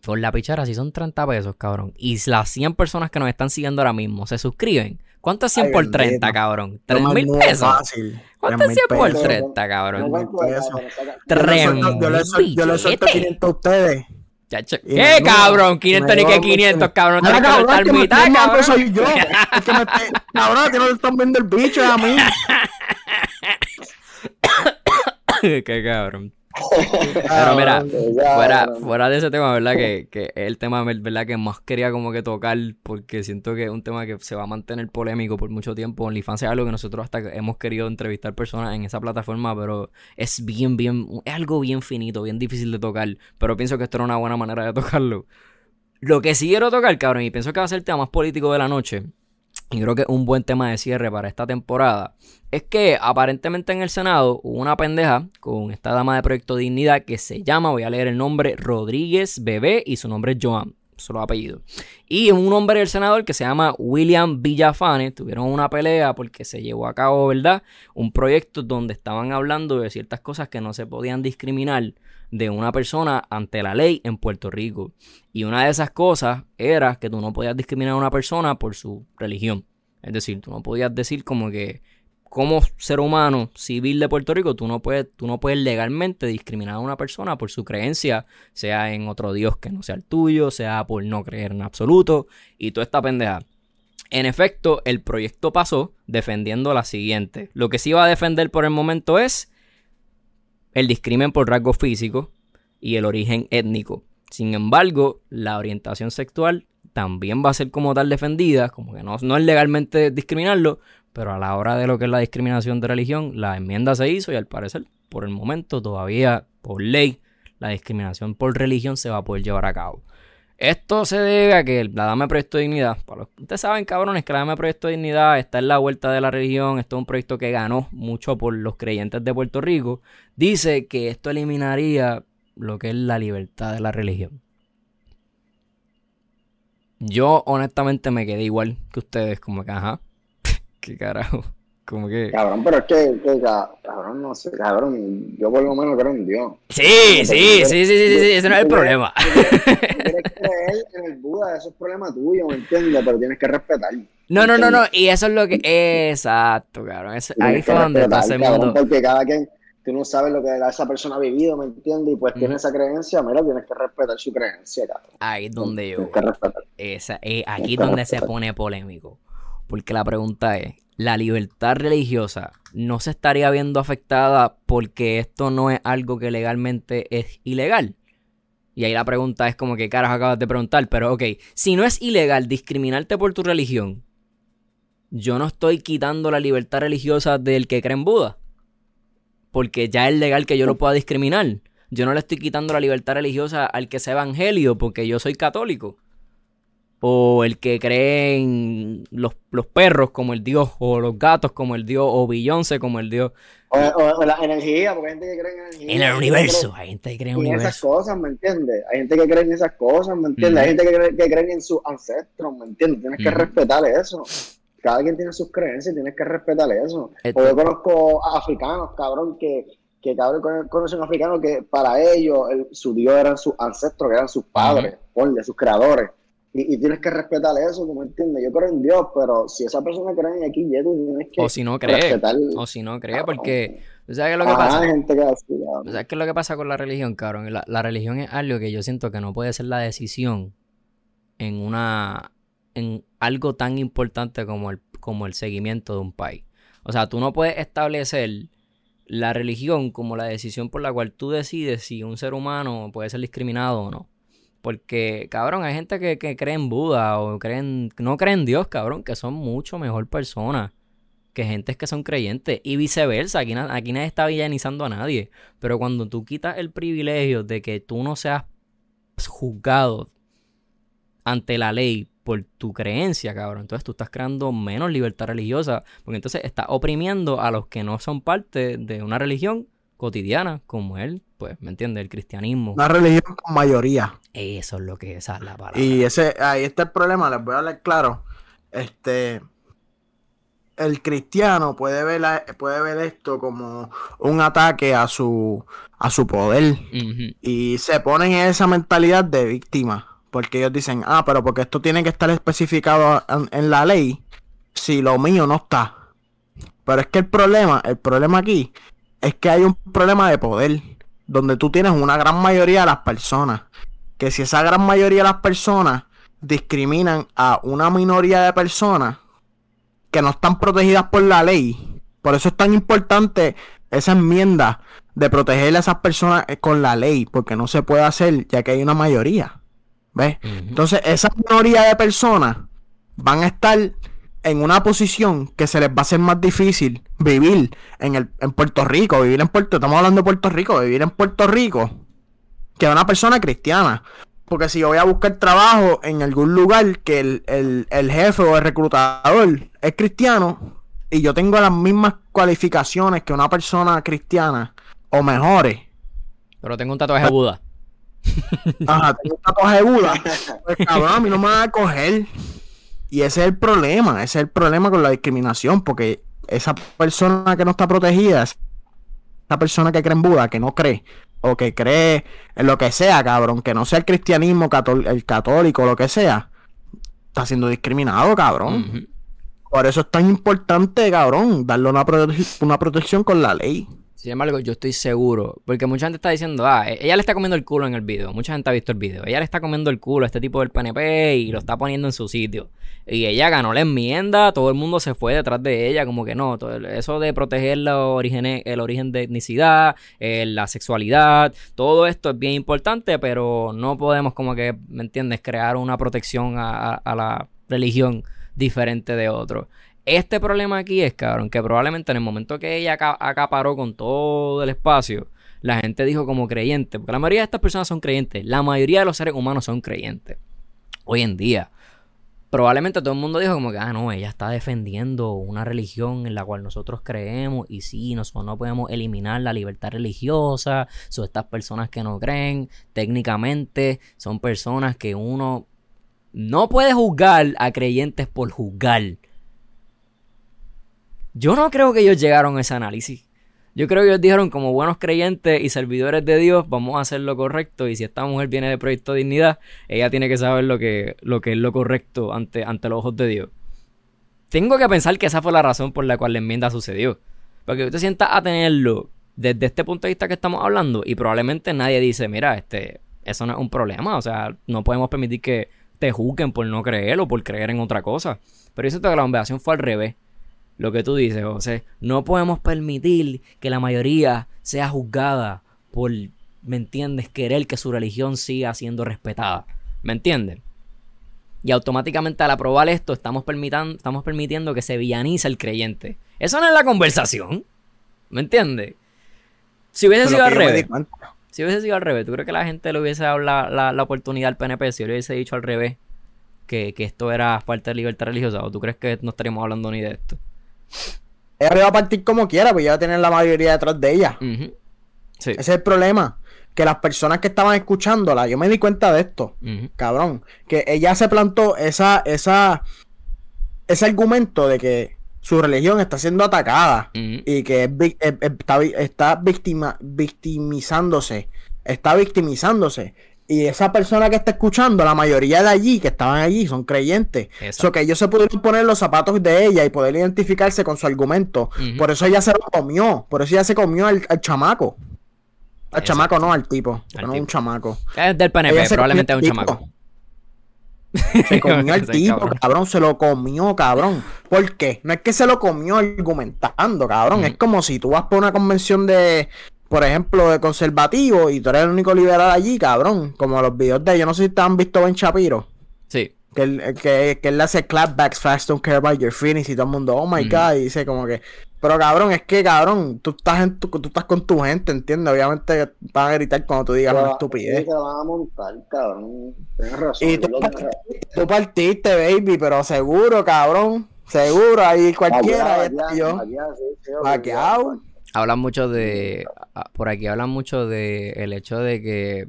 Por la pichara, si son 30 pesos, cabrón. Y las 100 personas que nos están siguiendo ahora mismo se suscriben. ¿Cuánto es 100 Ay, por bendito. 30, cabrón? Yo ¿3 me mil pesos? fácil. ¿Cuánto es 100 3.000 por pesos. 30, No cabrón? cuento pesos. eso, pero saca- Yo le Tres suelto- yo le suelto- Yo le suelto billetes. 500 a ustedes. Chacho, ¿Qué, me cabrón? 500 ni Me que nudo 500, mucho. cabrón. Tienes que soltar que me mitad, dando, cabrón. soy yo. Es que me Cabrón, ti no te están viendo el bicho, a mí. Qué cabrón. Pero mira, Ya, fuera, fuera de ese tema, ¿verdad? Que, que es el tema, ¿verdad? Que más quería como que tocar porque siento que es un tema que se va a mantener polémico por mucho tiempo. OnlyFans es algo que nosotros hasta hemos querido entrevistar personas en esa plataforma, pero es bien, bien, es algo bien finito, bien difícil de tocar. Pero pienso que esto era una buena manera de tocarlo. Lo que sí quiero tocar, cabrón, y pienso que va a ser el tema más político de la noche, y creo que es un buen tema de cierre para esta temporada, es que aparentemente en el Senado hubo una pendeja con esta dama de Proyecto Dignidad que se llama, voy a leer el nombre, Rodríguez Bebé y su nombre es Joan, solo apellido. Y un hombre del senador que se llama William Villafane, tuvieron una pelea porque se llevó a cabo, ¿verdad? Un proyecto donde estaban hablando de ciertas cosas que no se podían discriminar de una persona ante la ley en Puerto Rico. Y una de esas cosas era que tú no podías discriminar a una persona por su religión. Es decir, tú no podías decir como que como ser humano civil de Puerto Rico, tú no puedes, tú no puedes legalmente discriminar a una persona por su creencia, sea en otro Dios que no sea el tuyo, sea por no creer en absoluto, y toda esta pendeja. En efecto, el proyecto pasó defendiendo la siguiente. Lo que sí va a defender por el momento es el discrimen por rasgo físico y el origen étnico. Sin embargo, la orientación sexual también va a ser como tal defendida, como que no, no es legalmente discriminarlo, pero a la hora de lo que es la discriminación de religión, la enmienda se hizo y al parecer, por el momento, todavía por ley, la discriminación por religión se va a poder llevar a cabo. Esto se debe a que la Dama de Proyecto de Dignidad, para los, ustedes saben cabrones que la Dama de Proyecto de Dignidad está en la vuelta de la religión, esto es un proyecto que ganó mucho por los creyentes de Puerto Rico, dice que esto eliminaría lo que es la libertad de la religión. Yo honestamente me quedé igual que ustedes, como que, ajá, qué carajo, como que... Cabrón, pero es que, que ca- cabrón, no sé, cabrón, yo por lo menos creo en Dios. Sí, sí, sí, sí, sí, sí, sí, ese no es el problema. Tienes que creer en el Buda, eso es problema tuyo, ¿me entiendes? Pero tienes que respetar. No, no, no, no, y eso es lo que... Exacto, cabrón, eso- ahí fue donde ese cabrón, mundo... Porque cada quien, tú no sabes lo que esa persona ha vivido, ¿me entiendes? Y pues tiene esa creencia, mira, tienes que respetar su creencia, cabrón. Ahí es donde yo... Tienes que respetar. Esa, eh, aquí es donde se pone polémico. Porque la pregunta es, ¿la libertad religiosa no se estaría viendo afectada porque esto no es algo que legalmente es ilegal? Y ahí la pregunta es como que carajo acabas de preguntar, pero ok, si no es ilegal discriminarte por tu religión, yo no estoy quitando la libertad religiosa del que cree en Buda. Porque ya es legal que yo lo pueda discriminar. Yo no le estoy quitando la libertad religiosa al que sea evangelio porque yo soy católico. O el que cree en los, los perros como el Dios, o los gatos como el Dios, o Beyoncé como el Dios. O, o- o la energía, porque hay gente que cree en energía. En el universo, hay gente que cree en cree el En esas universo. cosas, ¿me entiendes? Hay gente que cree en esas cosas, ¿me entiendes? Hay gente que cree, que creen en sus ancestros, ¿me entiendes? Tienes que respetar eso. Cada quien tiene sus creencias y tienes que respetar eso. Esto- O yo conozco a africanos, cabrón, que, que cabrón, con- conocen a africanos que para ellos el- su Dios eran sus ancestros, que eran sus padres, ponle, sus creadores. Y, y tienes que respetar eso, ¿tú me entiendes? Yo creo en Dios, pero si esa persona cree en X, Y, tú tienes que O si no cree. respetar. O si no cree, Cabrón. porque. ¿tú ¿Sabes qué es lo que Ajá, pasa? hay gente que cabrón. ¿Sabes qué es lo que pasa con la religión, cabrón? La, la religión es algo que yo siento que no puede ser la decisión en una. en algo tan importante como el, como el seguimiento de un país. O sea, tú no puedes establecer la religión como la decisión por la cual tú decides si un ser humano puede ser discriminado o no. Porque, cabrón, hay gente que, que cree en Buda o creen, no cree en Dios, cabrón, que son mucho mejor personas que gentes que son creyentes. Y viceversa, aquí, na- aquí nadie está villanizando a nadie. Pero cuando tú quitas el privilegio de que tú no seas juzgado ante la ley por tu creencia, cabrón, entonces tú estás creando menos libertad religiosa. Porque entonces estás oprimiendo a los que no son parte de una religión cotidiana, como él, pues, ¿me entiendes? El cristianismo. Una religión con mayoría. Eso es lo que esa es la palabra. Y ese, ahí está el problema, les voy a hablar claro. Este, el cristiano puede ver, la- puede ver esto como un ataque a su, a su poder y se ponen en esa mentalidad de víctima. Porque ellos dicen, ah, pero porque esto tiene que estar especificado en, en la ley si lo mío no está. Pero es que el problema, el problema aquí es que hay un problema de poder donde tú tienes una gran mayoría de las personas. Que si esa gran mayoría de las personas discriminan a una minoría de personas que no están protegidas por la ley, por eso es tan importante esa enmienda de proteger a esas personas eh, con la ley, porque no se puede hacer ya que hay una mayoría. ¿Ves? Entonces, esa minoría de personas van a estar en una posición que se les va a hacer más difícil vivir en, el, en Puerto Rico, vivir en Puerto, estamos hablando de Puerto Rico, vivir en Puerto Rico, que una persona cristiana. Porque si yo voy a buscar trabajo en algún lugar que el, el- el jefe o el reclutador es cristiano y yo tengo las mismas cualificaciones que una persona cristiana o mejores, Pero tengo un tatuaje de Buda. Ajá, tengo un tatuaje de Buda. Pues cabrón, a mí no me van a coger. Y ese es el problema, ese es el problema con la discriminación, porque esa persona que no está protegida, esa persona que cree en Buda, que no cree, o que cree en lo que sea, cabrón, que no sea el cristianismo, el católico, lo que sea, está siendo discriminado, cabrón. Por eso es tan importante, cabrón, darle una, prote- una protección con la ley. Sin embargo, yo estoy seguro, porque mucha gente está diciendo, ah, e- ella le está comiendo el culo en el video, mucha gente ha visto el video, ella le está comiendo el culo a este tipo del PNP y lo está poniendo en su sitio. Y ella ganó la enmienda, todo el mundo se fue detrás de ella, como que no, todo eso de proteger los orígenes- el origen de etnicidad, eh, la sexualidad, todo esto es bien importante, pero no podemos como que, ¿me entiendes?, crear una protección a, a- a la religión diferente de otro. Este problema aquí es, cabrón, que probablemente en el momento que ella aca- acaparó con todo el espacio, la gente dijo como creyente, porque la mayoría de estas personas son creyentes, la mayoría de los seres humanos son creyentes. Hoy en día, probablemente todo el mundo dijo como que, ah, no, ella está defendiendo una religión en la cual nosotros creemos y sí, nosotros no podemos eliminar la libertad religiosa, son estas personas que no creen, técnicamente son personas que uno no puede juzgar a creyentes por juzgar. Yo no creo que ellos llegaron a ese análisis. Yo creo que ellos dijeron como buenos creyentes y servidores de Dios, vamos a hacer lo correcto y si esta mujer viene de Proyecto Dignidad, ella tiene que saber lo que, lo que es lo correcto ante, ante los ojos de Dios. Tengo que pensar que esa fue la razón por la cual la enmienda sucedió. Porque tú te sientas a tenerlo desde este punto de vista que estamos hablando y probablemente nadie dice, mira, este, eso no es un problema, o sea, no podemos permitir que te juzguen por no creer o por creer en otra cosa. Pero yo siento que la conversación fue al revés lo que tú dices, José. No podemos permitir que la mayoría sea juzgada por, ¿me entiendes? Querer que su religión siga siendo respetada. ¿Me entiendes? Y automáticamente al aprobar esto estamos, estamos permitiendo que se villanice el creyente. Eso no es la conversación. ¿Me entiendes? Si hubiese sido al revés. Si hubiese sido al revés, ¿tú crees que la gente le hubiese dado la, la- la oportunidad al PNP si le hubiese dicho al revés que, que esto era falta de libertad religiosa? ¿O tú crees que no estaríamos hablando ni de esto? Ella le va a partir como quiera, pues ya va a tener la mayoría detrás de ella. Sí. Ese es el problema. Que las personas que estaban escuchándola, yo me di cuenta de esto, cabrón. Que ella se plantó esa, esa, ese argumento de que su religión está siendo atacada y que es está, está victima, victimizándose. Está victimizándose. Y esa persona que está escuchando, la mayoría de allí, que estaban allí, son creyentes. Exacto. So que ellos se pudieron poner los zapatos de ella y poder identificarse con su argumento. Por eso ella se lo comió. Por eso ella se comió al, al chamaco. Al Exacto. chamaco, no al tipo. Al no tipo. un chamaco. Es del PNP, probablemente es un chamaco. Se comió al tipo, cabrón. cabrón. Se lo comió, cabrón. ¿Por qué? No es que se lo comió argumentando, cabrón. Es como si tú vas por una convención de, por ejemplo, de conservativo y tú eres el único liberal allí, cabrón. Como los videos de, yo no sé si te han visto Ben Shapiro. Sí. Que él, que, que él hace clapbacks, fast, don't care about your feelings y todo el mundo, oh my god, y dice como que, pero cabrón, es que cabrón, tú estás en tu, tú estás con tu gente, ¿entiendes? Obviamente van a gritar cuando tú digas Pero, una sí, estupidez. La van a montar, cabrón. Tienes razón. Y tú partiste, tú partiste, baby, pero seguro, cabrón, seguro, ahí cualquiera, está yo. Sí, sí. Hablan mucho de. ah, Por aquí hablan mucho de el hecho de que.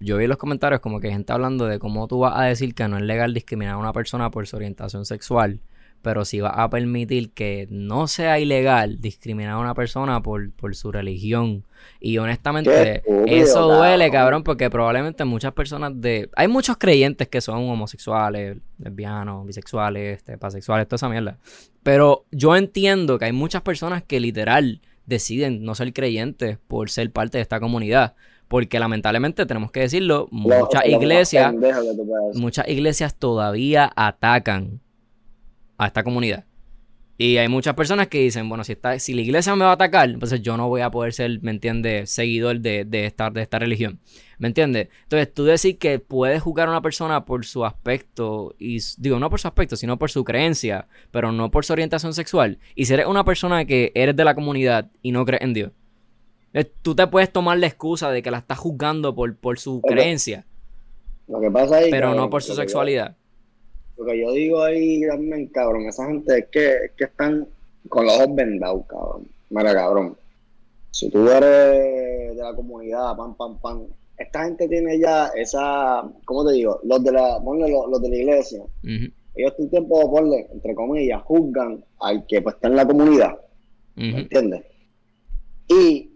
Yo vi en los comentarios como que gente hablando de cómo tú vas a decir que no es legal discriminar a una persona por su orientación sexual, pero si vas a permitir que no sea ilegal discriminar a una persona por, por su religión. Y honestamente, eso duele, cabrón. cabrón, porque probablemente muchas personas de... Hay muchos creyentes que son homosexuales, lesbianos, bisexuales, este, pasexuales, toda esa mierda. Pero yo entiendo que hay muchas personas que literal deciden no ser creyentes por ser parte de esta comunidad. Porque lamentablemente tenemos que decirlo, Lo- muchas lo iglesias, muchas iglesias todavía atacan a esta comunidad. Y hay muchas personas que dicen, bueno, si, está, si la iglesia me va a atacar, entonces yo no voy a poder ser, ¿me entiendes?, seguidor de, de, esta, de esta religión. ¿Me entiendes? Entonces, tú decir que puedes juzgar a una persona por su aspecto, y digo, no por su aspecto, sino por su creencia, pero no por su orientación sexual. Y si eres una persona que eres de la comunidad y no crees en Dios, eh, tú te puedes tomar la excusa de que la estás juzgando por, por su creencia, Lo que pasa ahí, pero no por su sexualidad. Lo que yo digo ahí también, cabrón, esa gente es que, es que están con los ojos vendados, cabrón. Mira, cabrón. Si tú eres de la comunidad, pam, pam, pam, esta gente tiene ya esa, ¿cómo te digo? Los de la, ponle los, los de la iglesia, ellos todo el tiempo, ponle, entre comillas, juzgan al que pues está en la comunidad, ¿me ujú. entiendes? Y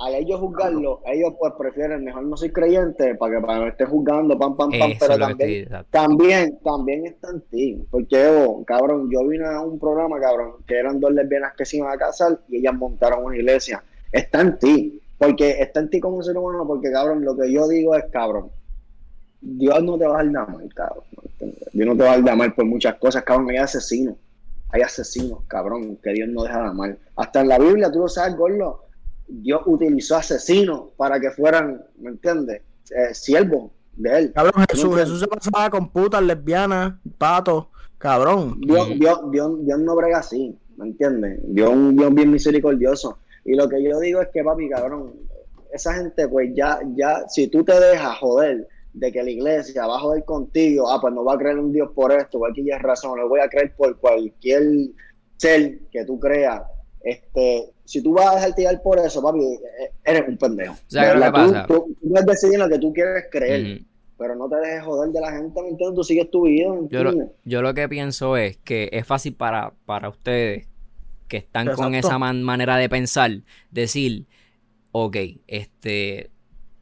al ellos juzgarlo, ellos pues prefieren mejor no ser creyente para que para que esté juzgando, pam, pam, pam, Eso pero también estoy- también, también está en ti. Porque, oh, cabrón, yo vine a un programa, cabrón, que eran dos lesbianas que se iban a casar y ellas montaron una iglesia. Está en ti. Porque está en ti como ser humano, porque, cabrón, lo que yo digo es, cabrón, Dios no te va a dar nada mal, cabrón. Dios no te va a dar mal por muchas cosas, cabrón. Hay asesinos. Hay asesinos, cabrón, que Dios no deja de mal. Hasta en la Biblia, tú lo sabes, Gordo, Dios utilizó asesinos para que fueran, ¿me entiendes? Eh, siervos de él. Cabrón, Jesús. Jesús se pasaba con putas, lesbianas, patos, cabrón. Dios. Dios, Dios, Dios no brega así, ¿me entiendes? Dios un Dios bien misericordioso. Y lo que yo digo es que, papi, cabrón, esa gente, pues ya, ya, si tú te dejas joder de que la iglesia va a joder contigo, ah, pues no va a creer un Dios por esto, cualquier razón, no voy a creer por cualquier ser que tú creas. Este, si tú vas a dejarte llevar por eso, papi, eh, eres un pendejo. sea, ¿qué es lo ¿Verdad? que Tú- pasa? Tú, tú puedes decidir en lo que tú quieres creer, pero no te dejes joder de la gente, ¿me entiendes? Tú sigues tu vida, ¿me Yo lo, yo lo que pienso es que es fácil para, para ustedes que están con Exacto. esa man- manera de pensar, decir, ok, este,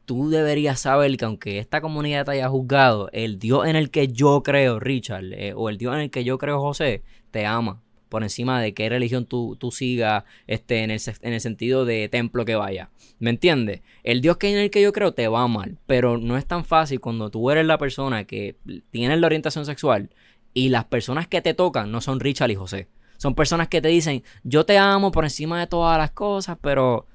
tú deberías saber que aunque esta comunidad te haya juzgado, el Dios en el que yo creo, Richard, eh, o el Dios en el que yo creo, José, te ama. Por encima de qué religión tú, tú sigas, este, en el, en el sentido de templo que vaya. ¿Me entiendes? El Dios que en el que yo creo te va amar. Pero no es tan fácil cuando tú eres la persona que tiene la orientación sexual y las personas que te tocan no son Richard y José. Son personas que te dicen, yo te amo por encima de todas las cosas, pero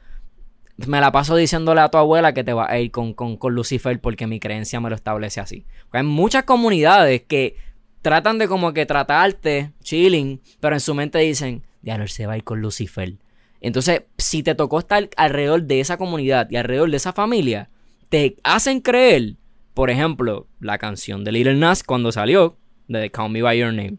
me la paso diciéndole a tu abuela que te va a ir con, con, con Lucifer porque mi creencia me lo establece así. Hay muchas comunidades que tratan de como que tratarte, chilling, pero en su mente dicen, diablo, se va a ir con Lucifer. Entonces, si te tocó estar alrededor de esa comunidad y alrededor de esa familia, te hacen creer, por ejemplo, la canción de Little Nas cuando salió, de Call Me By Your Name.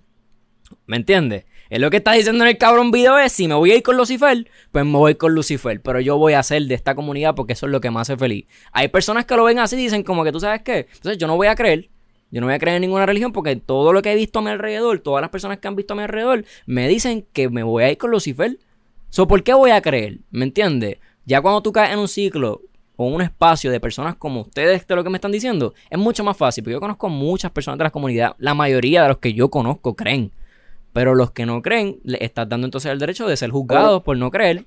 ¿Me entiendes? Es lo que está diciendo en el cabrón video es, si me voy a ir con Lucifer, pues me voy con Lucifer. Pero yo voy a ser de esta comunidad porque eso es lo que me hace feliz. Hay personas que lo ven así y dicen como que tú sabes qué. Entonces yo no voy a creer. Yo no voy a creer en ninguna religión porque todo lo que he visto a mi alrededor, todas las personas que han visto a mi alrededor, me dicen que me voy a ir con Lucifer. So, ¿por qué voy a creer? ¿Me entiendes? Ya cuando tú caes en un ciclo o un espacio de personas como ustedes de lo que me están diciendo, es mucho más fácil. Porque yo conozco muchas personas de la comunidad. La mayoría de los que yo conozco creen. Pero los que no creen, le estás dando entonces el derecho de ser juzgados por no creer.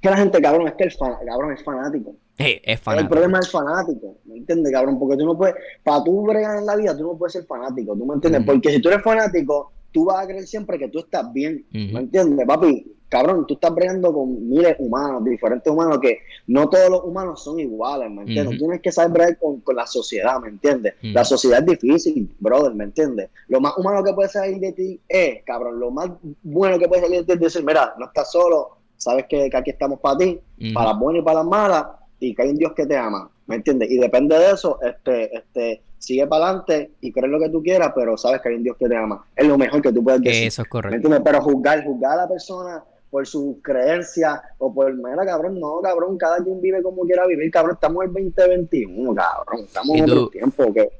Es que la gente, cabrón, es que el fan, cabrón es fanático. Eh, es El fanático. problema es fanático, ¿me entiendes, cabrón? Porque tú no puedes, para tú bregar en la vida, tú no puedes ser fanático, ¿tú me entiendes? Porque si tú eres fanático, tú vas a creer siempre que tú estás bien. ¿me entiendes, papi? Cabrón, tú estás bregando con miles de humanos, diferentes humanos, que no todos los humanos son iguales, ¿me entiendes? Tú tienes que saber bregar con, con la sociedad, ¿me entiendes? La sociedad es difícil, brother, ¿me entiendes? Lo más humano que puede salir de ti es, cabrón, lo más bueno que puede salir de ti es decir, mira, no estás solo, sabes que, que aquí estamos para ti, para las buenas y para las malas, y que hay un Dios que te ama, ¿me entiendes? Y depende de eso, este, este, sigue para adelante y crees lo que tú quieras, pero sabes que hay un Dios que te ama. Es lo mejor que tú puedes decir. eso es ¿Me correcto. entiendes? Pero juzgar, juzgar a la persona por sus creencias o por, mira, cabrón, no, cabrón, cada quien vive como quiera vivir, cabrón, estamos en el 2021, cabrón, estamos ¿Y en otro tiempo que,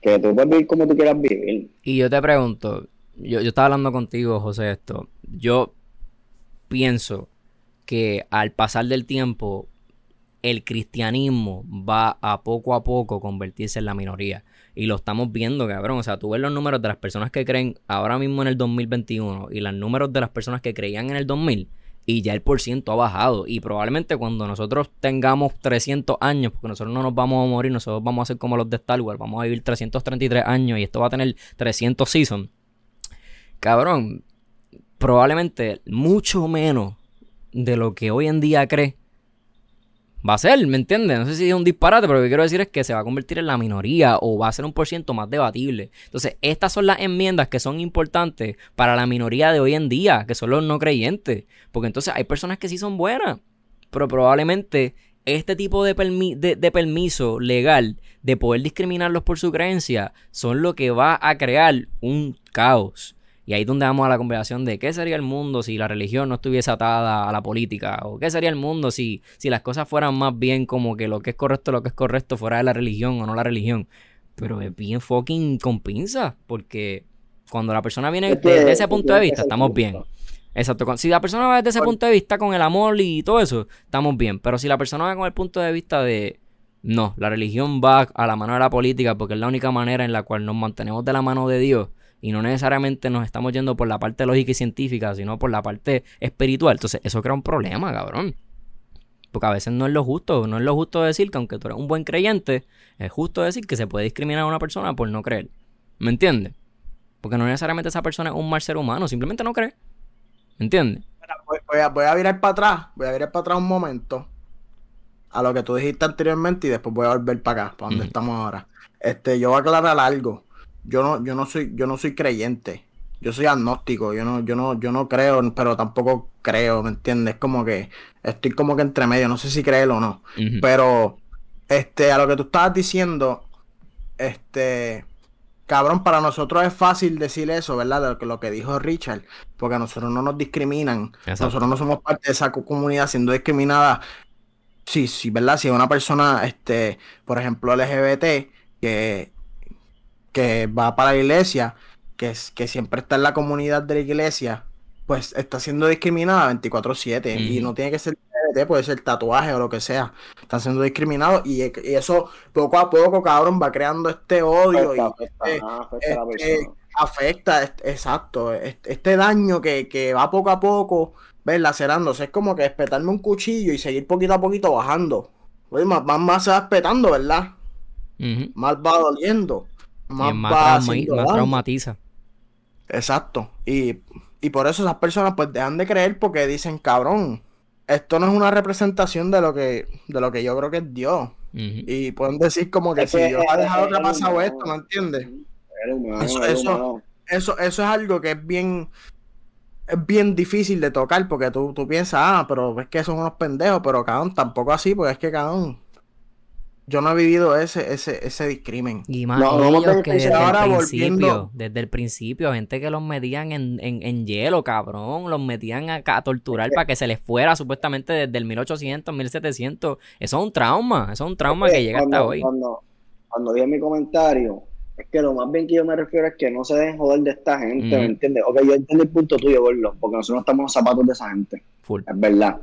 que tú puedes vivir como tú quieras vivir. Y yo te pregunto, yo, yo estaba hablando contigo, José, esto. Yo pienso que al pasar del tiempo, el cristianismo va a poco a poco convertirse en la minoría. Y lo estamos viendo, cabrón. O sea, tú ves los números de las personas que creen ahora mismo en el 2021 y los números de las personas que creían en el 2000 y ya el por ciento ha bajado. Y probablemente cuando nosotros tengamos 300 años, porque nosotros no nos vamos a morir, nosotros vamos a ser como los de Star Wars, vamos a vivir 333 años y esto va a tener 300 seasons. Cabrón, probablemente mucho menos de lo que hoy en día cree va a ser, ¿me entiendes? No sé si es un disparate, pero lo que quiero decir es que se va a convertir en la minoría o va a ser un por ciento más debatible. Entonces, estas son las enmiendas que son importantes para la minoría de hoy en día, que son los no creyentes. Porque entonces hay personas que sí son buenas, pero probablemente este tipo de, de permiso legal de poder discriminarlos por su creencia son lo que va a crear un caos. Y ahí es donde vamos a la conversación de qué sería el mundo si la religión no estuviese atada a la política. O qué sería el mundo si, si las cosas fueran más bien como que lo que es correcto, lo que es correcto fuera de la religión o no la religión. Pero es bien fucking con pinza. Porque cuando la persona viene desde ese es punto de vista, estamos bien. Exacto. Si la persona va desde ese punto de vista con el amor y todo eso, estamos bien. Pero si la persona va con el punto de vista de no, la religión va a la mano de la política porque es la única manera en la cual nos mantenemos de la mano de Dios y no necesariamente nos estamos yendo por la parte lógica y científica, sino por la parte espiritual. Entonces, eso crea un problema, cabrón. Porque a veces no es lo justo, no es lo justo decir que aunque tú eres un buen creyente, es justo decir que se puede discriminar a una persona por no creer. ¿Me entiendes? Porque no necesariamente esa persona es un mal ser humano, simplemente no cree. ¿Me entiendes? Voy, voy a, voy a virar para atrás, voy a virar para atrás un momento a lo que tú dijiste anteriormente y después voy a volver para acá, para donde estamos ahora. Este, yo voy a aclarar algo. Yo no, yo no soy, yo no soy creyente. Yo soy agnóstico. Yo no, yo no, yo no creo, pero tampoco creo, ¿me entiendes? Como que estoy como que entre medio. No sé si creerlo o no. Pero, este, a lo que tú estabas diciendo, este, cabrón, para nosotros es fácil decir eso, ¿verdad? Lo que, lo que dijo Richard, porque a nosotros no nos discriminan. Exacto. Nosotros no somos parte de esa co- comunidad siendo discriminada. Sí, sí, ¿verdad? Si una persona, este, por ejemplo, LGBT, que, que va para la iglesia, que, es- que siempre está en la comunidad de la iglesia, pues está siendo discriminada 24/7. Y no tiene que ser LGBT, puede ser tatuaje o lo que sea. Están siendo discriminados y, y eso poco a poco, cabrón, va creando este odio y Afecta, este, ajá, afecta este, persona. afecta, est- exacto, este, este daño que, que va poco a poco, ves, lacerándose, es como que espetarme un cuchillo y seguir poquito a poquito bajando. Oye, más, más, más se va espetando, ¿verdad? Más va doliendo, Y más más, va trauma- haciendo más traumatiza. Exacto, y, y por eso esas personas pues dejan de creer porque dicen, cabrón, esto no es una representación de lo que, de lo que yo creo que es Dios. Y pueden decir como que Es si que Dios ha dejado que ha pasado humano. esto, ¿me entiendes? Humano, Eso- eso-. Eso, eso es algo que es bien, es bien difícil de tocar porque tú, tú piensas, ah, pero es que son unos pendejos, pero cabrón, tampoco así, porque es que cabrón, yo no he vivido ese, ese, ese discrimen. Y más No, ellos no, que desde ahora el volviendo- principio, desde el principio, gente que los metían en, en, en hielo, cabrón, los metían a, a torturar para que se les fuera supuestamente desde el 1800, 1700. Eso es un trauma, eso es un trauma que llega hasta hoy. Cuando, cuando dije mi comentario, es que lo más bien que yo me refiero es que no se dejen joder de esta gente. ¿me entiendes? Ok, yo entiendo el punto tuyo, Gordo, porque nosotros no estamos en los zapatos de esa gente, Full. es verdad.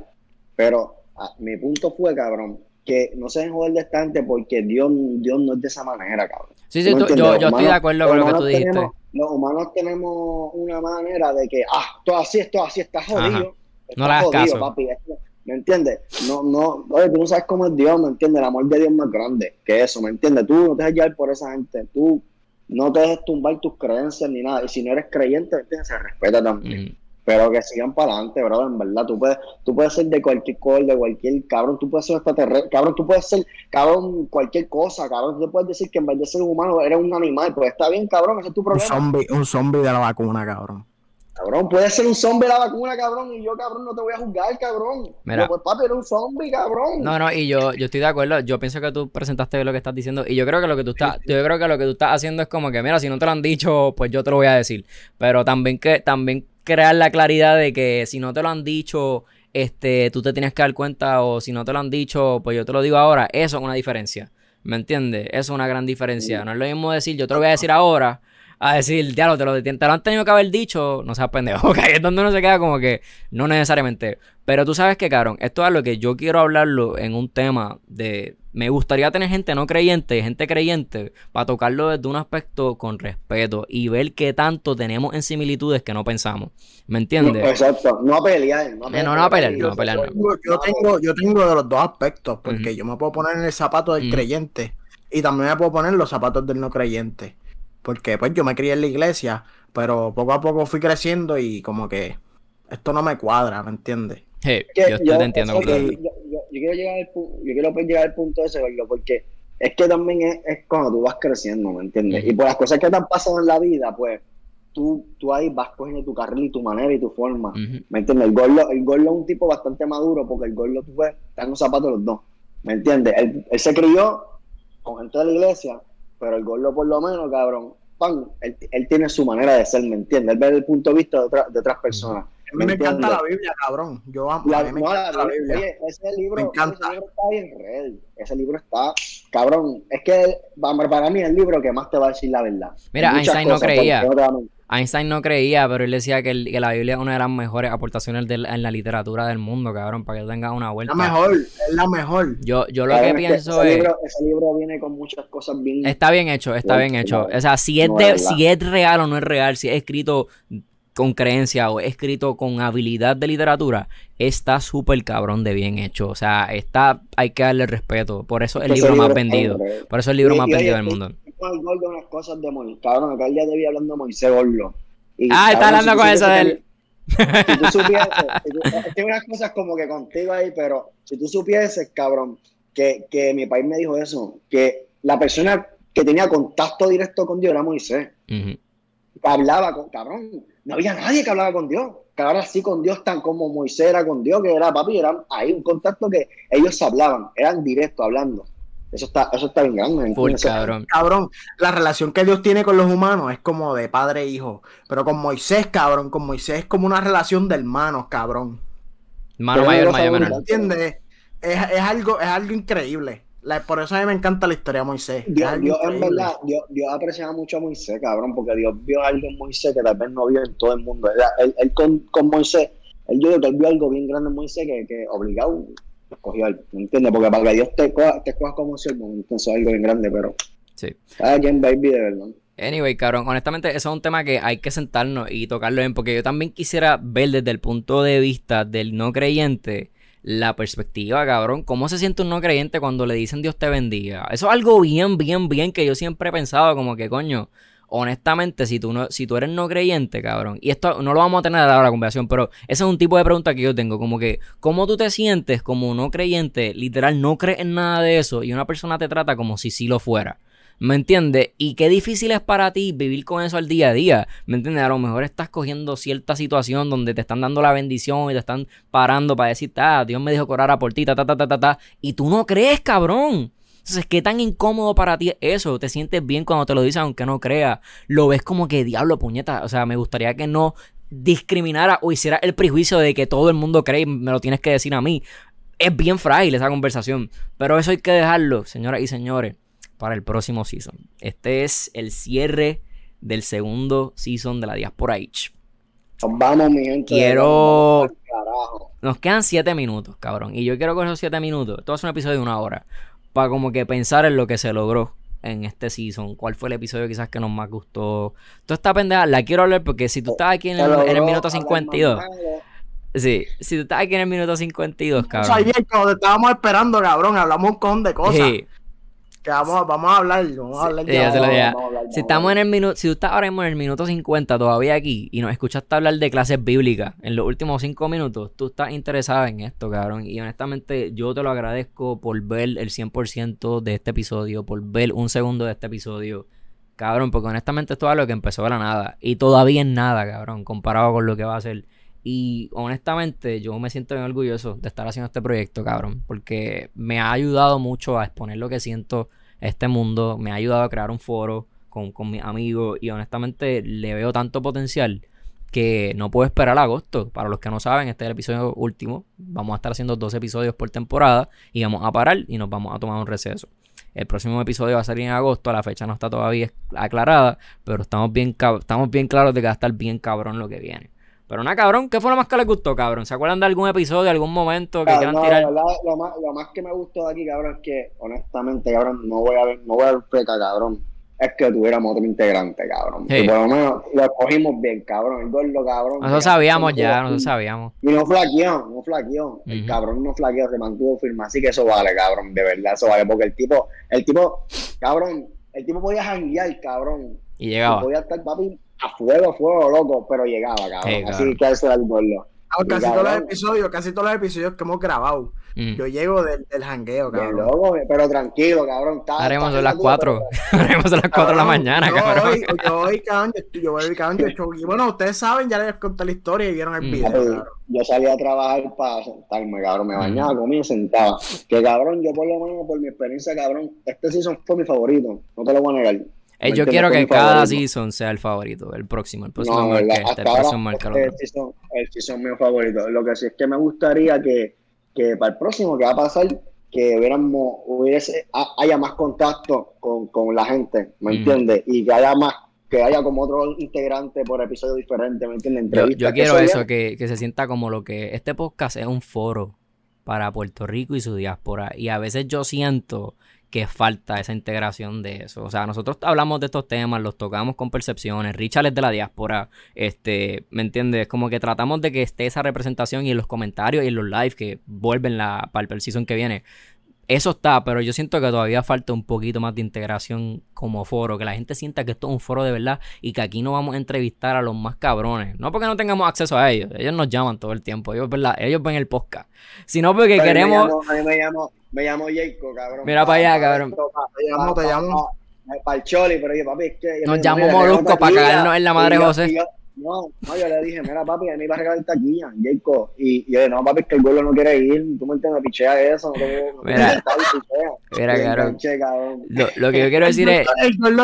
Pero ah, mi punto fue, cabrón, que no se dejen joder de esta gente porque Dios, Dios no es de esa manera, cabrón. Sí, sí, ¿No tú- yo, estoy de acuerdo con lo que tú dijiste. tenemos- los humanos tenemos una manera de que, ah, todo así, esto así, está jodido. Está No le hagas jodido, caso. papi. esto- ¿Me entiendes? No, no, oye, tú no sabes cómo es Dios, ¿me entiendes? El amor de Dios es más grande que eso, ¿me entiendes? Tú no te dejes llevar por esa gente, tú no te dejes tumbar tus creencias ni nada. Y si no eres creyente, ¿me entiendes? Se respeta también. Pero que sigan para adelante, brother, en verdad. Tú puedes, tú puedes ser de cualquier color, de cualquier cabrón, tú puedes ser extraterrestre, cabrón, tú puedes ser, cabrón, cualquier cosa, cabrón. Tú puedes decir que en vez de ser un humano eres un animal, pues está bien, cabrón, ese es tu Un problema. zombie, un zombie de la vacuna, cabrón. Cabrón, puedes ser un zombie de la vacuna, cabrón, y yo, cabrón, no te voy a juzgar, cabrón. Mira. Pues, papi, eres un zombie, cabrón. No, no, y yo, yo estoy de acuerdo. Yo pienso que tú presentaste lo que estás diciendo. Y yo creo que lo que tú estás, yo creo que lo que tú estás haciendo es como que, mira, si no te lo han dicho, pues yo te lo voy a decir. Pero también que, también crear la claridad de que si no te lo han dicho, este, tú te tienes que dar cuenta, o si no te lo han dicho, pues yo te lo digo ahora, eso es una diferencia. ¿Me entiendes? Eso es una gran diferencia. No es lo mismo decir, yo te lo voy a decir ahora, a decir, diablo, te lo, te lo han tenido que haber dicho, no seas pendejo. Ok, es donde uno se queda como que, no necesariamente. Pero tú sabes que, cabrón, esto es algo que yo quiero hablarlo en un tema de. Me gustaría tener gente no creyente, gente creyente, para tocarlo desde un aspecto con respeto y ver qué tanto tenemos en similitudes que no pensamos. ¿Me entiendes? Exacto, no a pelear. No a no, no a pelear, no Yo- a pelear, no. Yo, tengo, yo tengo de los dos aspectos, porque yo me puedo poner en el zapato del creyente y también me puedo poner en los zapatos del no creyente. Porque pues yo me crié en la iglesia, pero poco a poco fui creciendo y como que esto no me cuadra, ¿me entiendes? Hey, que yo, yo te entiendo yo, yo- quiero llegar al punto, yo quiero llegar al punto ese, verlo, porque es que también es, es cuando tú vas creciendo, ¿me entiendes? Y por las cosas que te han pasado en la vida, pues tú, tú ahí vas cogiendo tu carril y tu manera y tu forma. ¿Me entiendes? El gordo, el gordo es un tipo bastante maduro porque el gordo, tú ves, está en los zapatos de los dos. ¿Me entiendes? Él, él se crió con gente de la iglesia, pero el gordo por lo menos, cabrón, pan, él, él tiene su manera de ser, ¿me entiendes? Él ve el punto de vista de, otra- de otras personas. A mí me encanta la Biblia, cabrón. Yo amo, La- a mí me no, encanta la- la Biblia. Oye, ese libro, Me encanta. ese libro está bien real. Ese libro está, cabrón. Es que para, mí es el libro que más te va a decir la verdad. Mira, Einstein no creía. Einstein no creía, pero él decía que, el- que la Biblia es una de las mejores aportaciones del- en la literatura del mundo, cabrón, para que tenga una vuelta. La mejor, es la mejor. Yo, yo lo que pienso ese es. Libro, ese libro viene con muchas cosas bien. Está bien hecho, está bien hecho. O sea, si es, no de, si es real o no es real, si es escrito con creencia o es escrito con habilidad de literatura, está súper cabrón de bien hecho. O sea, está, hay que darle respeto. Por eso es el Ese libro más está vendido. real. Por eso es el libro Y- más y, vendido del estoy- mundo. Con gordo unas cosas de Moisés. Cabrón, acá día de hoy hablando de Moisés Gordo. Y, Ah, está hablando si con eso de él. Si tú supieses, hay unas cosas como que contigo ahí, pero si tú supieses, cabrón, que, que mi país me dijo eso, que la persona que tenía contacto directo con Dios era Moisés. Ujú. que hablaba con, cabrón, no había nadie que hablaba con Dios, que ahora sí con Dios tan como Moisés era con Dios, que era papi, era ahí un contacto que ellos hablaban, eran directos hablando. Eso está, eso está bien grande. Full ¿entiendes? cabrón. Cabrón, la relación que Dios tiene con los humanos es como de padre e hijo. Pero con Moisés, cabrón, con Moisés es como una relación de hermanos, cabrón. Mano Pero mayor, mayor. ¿Entiendes? Es, es algo, es algo increíble. La- por eso a mí me encanta la historia de Moisés. Dios, Dios, en verdad, Dios, Dios apreciaba mucho a Moisés, cabrón, porque Dios vio algo en Moisés que tal vez no vio en todo el mundo. Él, él- él con, con Moisés, él yo creo que él vio algo bien grande en Moisés que, que obligado escogió él, ¿me entiendes? Porque para que Dios te coja, te coja como siervo, entonces es algo bien grande, pero Sí. cada quien baby de verdad. Anyway, cabrón, honestamente, eso es un tema que hay que sentarnos y tocarlo bien, porque yo también quisiera ver desde el punto de vista del no creyente la perspectiva, cabrón. ¿Cómo se siente un no creyente cuando le dicen Dios te bendiga? Eso es algo bien, bien, bien que yo siempre he pensado, como que coño. honestamente, si tú, no, si tú eres no creyente, cabrón, y esto no lo vamos a tener ahora la conversación, pero ese es un tipo de pregunta que yo tengo, como que, ¿cómo tú te sientes como no creyente? Literal, no crees en nada de eso y una persona te trata como si sí lo fuera. ¿Me entiendes? Y qué difícil es para ti vivir con eso al día a día. ¿Me entiendes? A lo mejor estás cogiendo cierta situación donde te están dando la bendición y te están parando para decir, ah, Dios me dijo que orara por ti, ta, ta, ta, ta, ta, ta. Y tú no crees, cabrón. Entonces, ¿qué tan incómodo para ti es eso? ¿Te sientes bien cuando te lo dicen aunque no creas? Lo ves como que diablo, puñeta. O sea, me gustaría que no discriminara o hiciera el prejuicio de que todo el mundo cree y me lo tienes que decir a mí. Es bien frágil esa conversación. Pero eso hay que dejarlo, señoras y señores para el próximo season. Este es el cierre del segundo season de la Diaspora H. Vamos, mi gente. Quiero. Nos quedan siete minutos, cabrón. Y yo quiero con esos siete minutos. Esto va a ser un episodio de una hora. Para como que pensar en lo que se logró en este season. ¿Cuál fue el episodio quizás que nos más gustó? Toda esta pendeja la quiero hablar porque si tú estás aquí en el, minuto 52. Sí, si tú estás aquí en el minuto 52, cabrón. O sea, cuando te estábamos esperando, cabrón, hablamos un con de cosas. Sí vamos, a hablar, vamos a hablar Si estamos en el minuto, si tú estás ahora mismo en el minuto 50 todavía aquí y nos escuchaste hablar de clases bíblicas en los últimos 5 minutos, tú estás interesado en esto, cabrón. Y honestamente, yo te lo agradezco por ver el 100% de este episodio, por ver un segundo de este episodio. Cabrón, porque honestamente esto es algo que empezó de la nada. Y todavía es nada, cabrón, comparado con lo que va a ser. Y honestamente, yo me siento bien orgulloso de estar haciendo este proyecto, cabrón. Porque me ha ayudado mucho a exponer lo que siento este mundo. Me ha ayudado a crear un foro con, con mis amigos. Y honestamente, le veo tanto potencial que no puedo esperar a agosto. Para los que no saben, este es el episodio último. Vamos a estar haciendo dos episodios por temporada. Y vamos a parar y nos vamos a tomar un receso. El próximo episodio va a salir en agosto. La fecha no está todavía aclarada. Pero estamos bien, estamos bien claros de que va a estar bien cabrón lo que viene. Pero nada, cabrón, ¿qué fue lo más que les gustó, cabrón? ¿Se acuerdan de algún episodio, algún momento que quieran tirar? lo, más, lo más que me gustó de aquí, cabrón, es que, honestamente, cabrón, no voy a ver, no voy a ver feca, cabrón. Es que tuviéramos otro integrante, cabrón. Y por lo menos lo cogimos bien, cabrón. El gordo, cabrón. Nosotros sabíamos ya, nosotros sabíamos. Y no flaqueó, no flaqueó. El cabrón no flaqueó, se mantuvo firme. Así que eso vale, cabrón, de verdad, eso vale. Porque el tipo, el tipo, cabrón, el tipo podía janguear, cabrón. Y llegaba. podía estar, papi, a fuego, fuego, loco, pero llegaba, cabrón. Así que ese era el gordo. Ah, casi todos los episodios, casi todos los episodios que hemos grabado. Mm. Yo llego del, del jangueo, cabrón. Loco, pero tranquilo, cabrón. Haremos a las 4. Haremos a las 4 de la mañana, cabrón. Hoy, yo hoy, cabrón, yo, yo voy, cabrón, yo, y bueno, ustedes saben, ya les conté la historia y vieron el mm. video. Yo salí a trabajar para sentarme, cabrón. Me mm. bañaba, comía y sentaba. Que cabrón, yo por lo menos, por mi experiencia, cabrón, este season fue mi favorito. No te lo voy a negar. Eh, yo quiero que cada season sea el favorito, el próximo, el próximo no, el próximo este el season, el season mío favorito. Lo que sí es que me gustaría que, que para el próximo que va a pasar, que hubiéramos, hubiese, haya más contacto con, con la gente, ¿me entiendes? Y que haya más que haya como otro integrante por episodio diferente, ¿me entiendes? Yo, quiero eso, que, que, se sienta como lo que este podcast es un foro para Puerto Rico y su diáspora. Y a veces yo siento que falta esa integración de eso. O sea, nosotros hablamos de estos temas, los tocamos con percepciones. Richard es de la diáspora, este, ¿me entiendes? Como que tratamos de que esté esa representación y en los comentarios y en los live que vuelven la, para el season que viene. Eso está, pero yo siento que todavía falta un poquito más de integración como foro, que la gente sienta que esto es un foro de verdad y que aquí no vamos a entrevistar a los más cabrones. No porque no tengamos acceso a ellos, ellos nos llaman todo el tiempo, ellos, ¿verdad? ellos ven el podcast, sino porque queremos... a mí me llamo, me llamo Jacob, cabrón. Mira para allá, cabrón. Te llamo, te llamo. Para el Choli, pero yo, papi, es que. Nos llamo Molusco para cagarnos en la madre José. No, no, yo le dije, mira, papi, a mí va a regalar taquilla, Jacob. Y, yo le dije, no, papi, es que el vuelo no quiere ir. Tú me entiendes, pichea eso. No tengo, mira, mira, claro. Lo, lo, que yo quiero decir es. El gol,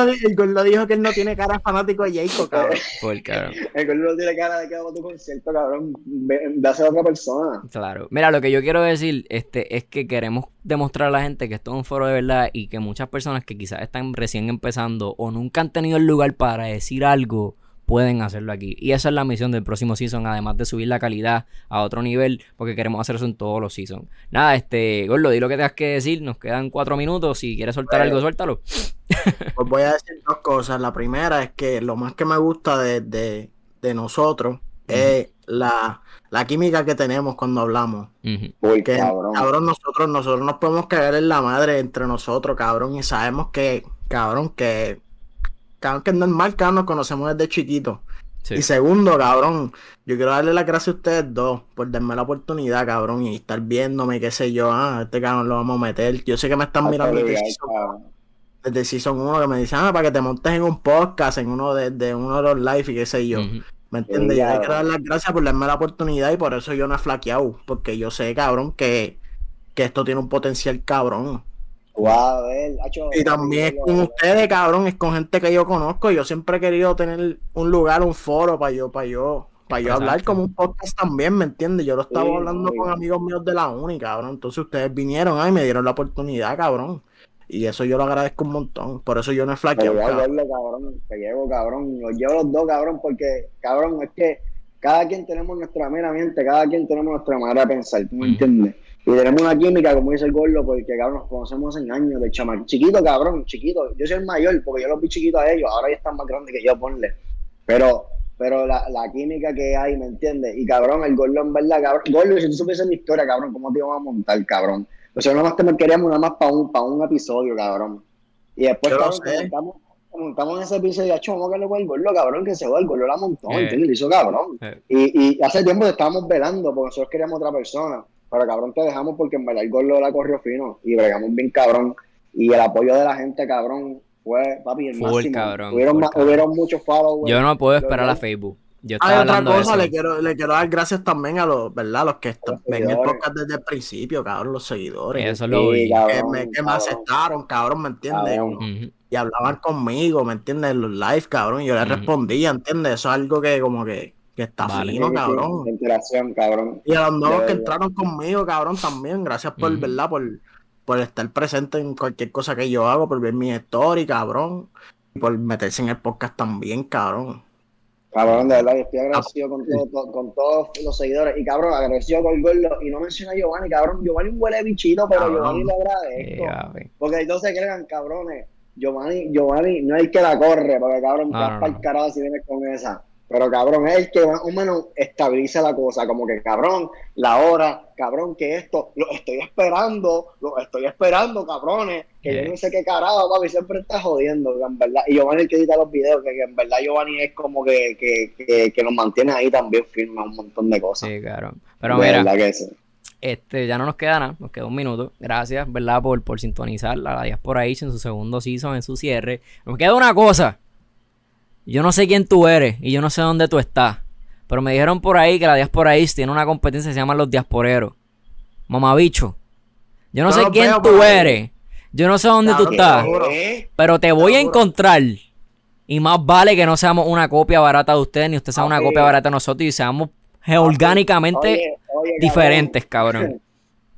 lo, dijo que él no tiene cara fanático de Jacob, cabrón. Por cabrón. El gol no tiene cara de que hago tu concierto, cabrón. De hacer a otra persona. Claro. Mira, lo que yo quiero decir este, es que queremos demostrar a la gente que esto es un foro de verdad y que muchas personas que quizás están recién empezando o nunca han tenido el lugar para decir algo pueden hacerlo aquí. Y esa es la misión del próximo season, además de subir la calidad a otro nivel, porque queremos hacer eso en todos los seasons. Nada, este, Gordo, di lo que tengas que decir, nos quedan cuatro minutos, si quieres soltar algo, suéltalo. Pues voy a decir dos cosas. La primera es que lo más que me gusta de, nosotros es la, química que tenemos cuando hablamos. Porque, cabrón. nosotros, nosotros nos podemos caer en la madre entre nosotros, cabrón, y sabemos que, cabrón, que cabrón, que es normal, cabrón, nos conocemos desde chiquitos. Sí. Y segundo, cabrón, yo quiero darle las gracias a ustedes dos por darme la oportunidad, cabrón, y estar viéndome, qué sé yo, ah, este cabrón lo vamos a meter. Yo sé que me están mirando desde season, desde season 1, que me dicen, ah, para que te montes en un podcast, en uno de, de uno de los live y qué sé yo. ¿Me entiendes? Yo le quiero dar las gracias por darme la oportunidad y por eso yo no he flaqueado, porque yo sé, cabrón, que, que esto tiene un potencial cabrón. Wow, él, hacho, Y también es con ustedes, cabrón, es con gente que yo conozco. Yo siempre he querido tener un lugar, un foro para yo, para yo, para yo hablar como un podcast también, ¿me entiendes? Yo lo estaba Sí, hablando con amigos míos de la uni, cabrón. Entonces ustedes vinieron ahí y me dieron la oportunidad, cabrón. Y eso yo lo agradezco un montón. Por eso yo no he Te flaqueado, cabrón. verlo, cabrón. Te llevo, cabrón. Los llevo los dos, cabrón, porque, cabrón, es que cada quien tenemos nuestra mera mente, cada quien tenemos nuestra manera de pensar, ¿tú me Ujú. entiendes? Y tenemos una química, como dice el gordo, porque, cabrón, nos conocemos hace años de chama. Chiquito, cabrón, chiquito. Yo soy el mayor, porque yo los vi chiquitos a ellos, ahora ya están más grandes que yo, ponle. Pero, pero la, la química que hay, ¿me entiendes? Y, cabrón, el gordo, en verdad, cabrón. Gordo, si tú supieses mi historia, cabrón, ¿cómo te íbamos a montar, cabrón? O sea, nada más te queríamos nada más para un, para un episodio, cabrón. Y después, cabrón, montamos, montamos en ese episodio, hecho, vamos a darle con el gordo, cabrón, que se va, el gordo la montó, Eh. ¿entiendes? Lo hizo cabrón. Eh. Y, y hace tiempo estábamos velando, porque nosotros queríamos otra persona. Pero cabrón, te dejamos porque en verdad el gordo la corrió fino y bregamos bien cabrón. Y el apoyo de la gente, cabrón, fue, papi, el Full, máximo. cabrón, hubieron, full, cabrón. hubieron muchos followers. Yo no puedo esperar a. Facebook. Yo Hay estaba otra cosa, le quiero, le quiero dar gracias también a los, ¿verdad? Los que los ven el podcast desde el principio, cabrón, los seguidores. Eso lo vi. que me, que me aceptaron, cabrón, ¿me entiendes? Y hablaban conmigo, ¿me entiendes? En los live, cabrón, y yo les respondía, ¿entiendes? Eso es algo que como que, que está Vale. fino, cabrón. de interacción, cabrón. Y a los nuevos De que entraron conmigo, cabrón, también, gracias por, Ujú. ¿verdad? Por, por estar presente en cualquier cosa que yo hago, por ver mi story, cabrón. Y por meterse en el podcast también, cabrón. Cabrón, de verdad, yo estoy Ah, agradecido con, todo- to- con todos los seguidores. Y cabrón, agradecido con el gordo. Y no menciona a Giovanni, cabrón. Giovanni huele bichito, pero Cabrón. Giovanni lo Sí, agradezco. papi. Porque entonces crean, cabrones. Giovanni, Giovanni no es el que la corre, porque cabrón, No, vas no, para el carajo si vienes con esa. Pero cabrón, es el que más o menos estabiliza la cosa, como que cabrón, la hora, cabrón, que esto, lo estoy esperando, lo estoy esperando, cabrones, que yo no sé qué carajo, papi, siempre está jodiendo, en verdad. Y Giovanni el que edita los videos, que, que en verdad Giovanni es como que, que, que, que nos mantiene ahí también firme un montón de cosas. Sí, claro. Pero De mira, que sí. este, ya no nos queda nada, nos queda un minuto. Gracias, ¿verdad? Por, por sintonizar la Diaspora H en su segundo season, en su cierre. Nos queda una cosa. Yo no sé quién tú eres y yo no sé dónde tú estás. Pero me dijeron por ahí que la Diaspora East tiene una competencia que se llama Los Diasporeros. Mamabicho. Yo no sé quién veo tú eres. Yo no sé dónde tú estás. seguro. ¿Eh? Pero te voy a encontrar. Y más vale que no seamos una copia barata de usted, ni usted sea una copia barata de nosotros y seamos orgánicamente Oye, oye, cabrón. diferentes, cabrón.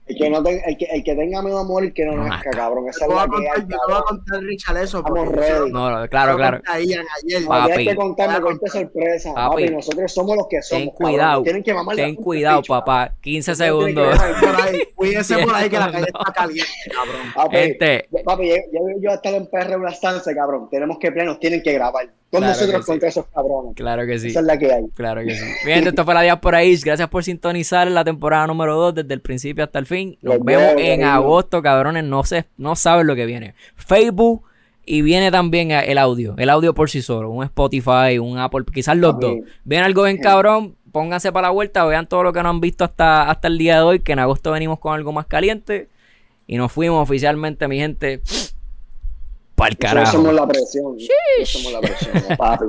El que, no ten- el, que, el que tenga miedo a morir, que no nazca, cabrón. Esa te es voy la a que contar, hay, yo te voy a contar, Richard, eso. Estamos ready. No, claro, claro. ayer. Papi. tienes que contarme, Voy a cuente sorpresa. Papi. Papi, nosotros somos los que somos. Ten cuidado. Tienen que mamar Ten cuidado, papá. 15 Usted tiene que segundos. dejar- Por ahí, cuídense por ahí que la calle está caliente, cabrón. Papi, Gente. papi, yo, yo, yo a estar en PR en una estancia, cabrón. Tenemos que plenos, tienen que grabar. Claro nosotros sí. contra esos cabrones. Claro que sí. Esa es la que hay. Claro que sí. Bien, esto fue la Diaspora East. Gracias por sintonizar la temporada número 2 desde el principio hasta el fin. Nos Los vemos en agosto, cabrones. No sé, no saben lo que viene. Facebook y viene también el audio. El audio por sí solo. Un Spotify, un Apple, quizás los dos. Viene algo bien cabrón. Pónganse para la vuelta, vean todo lo que no han visto hasta, hasta el día de hoy, que en agosto venimos con algo más caliente. Y nos fuimos oficialmente, mi gente. Para el Nosotros carajo. somos la presión. Nosotros somos la presión, papi.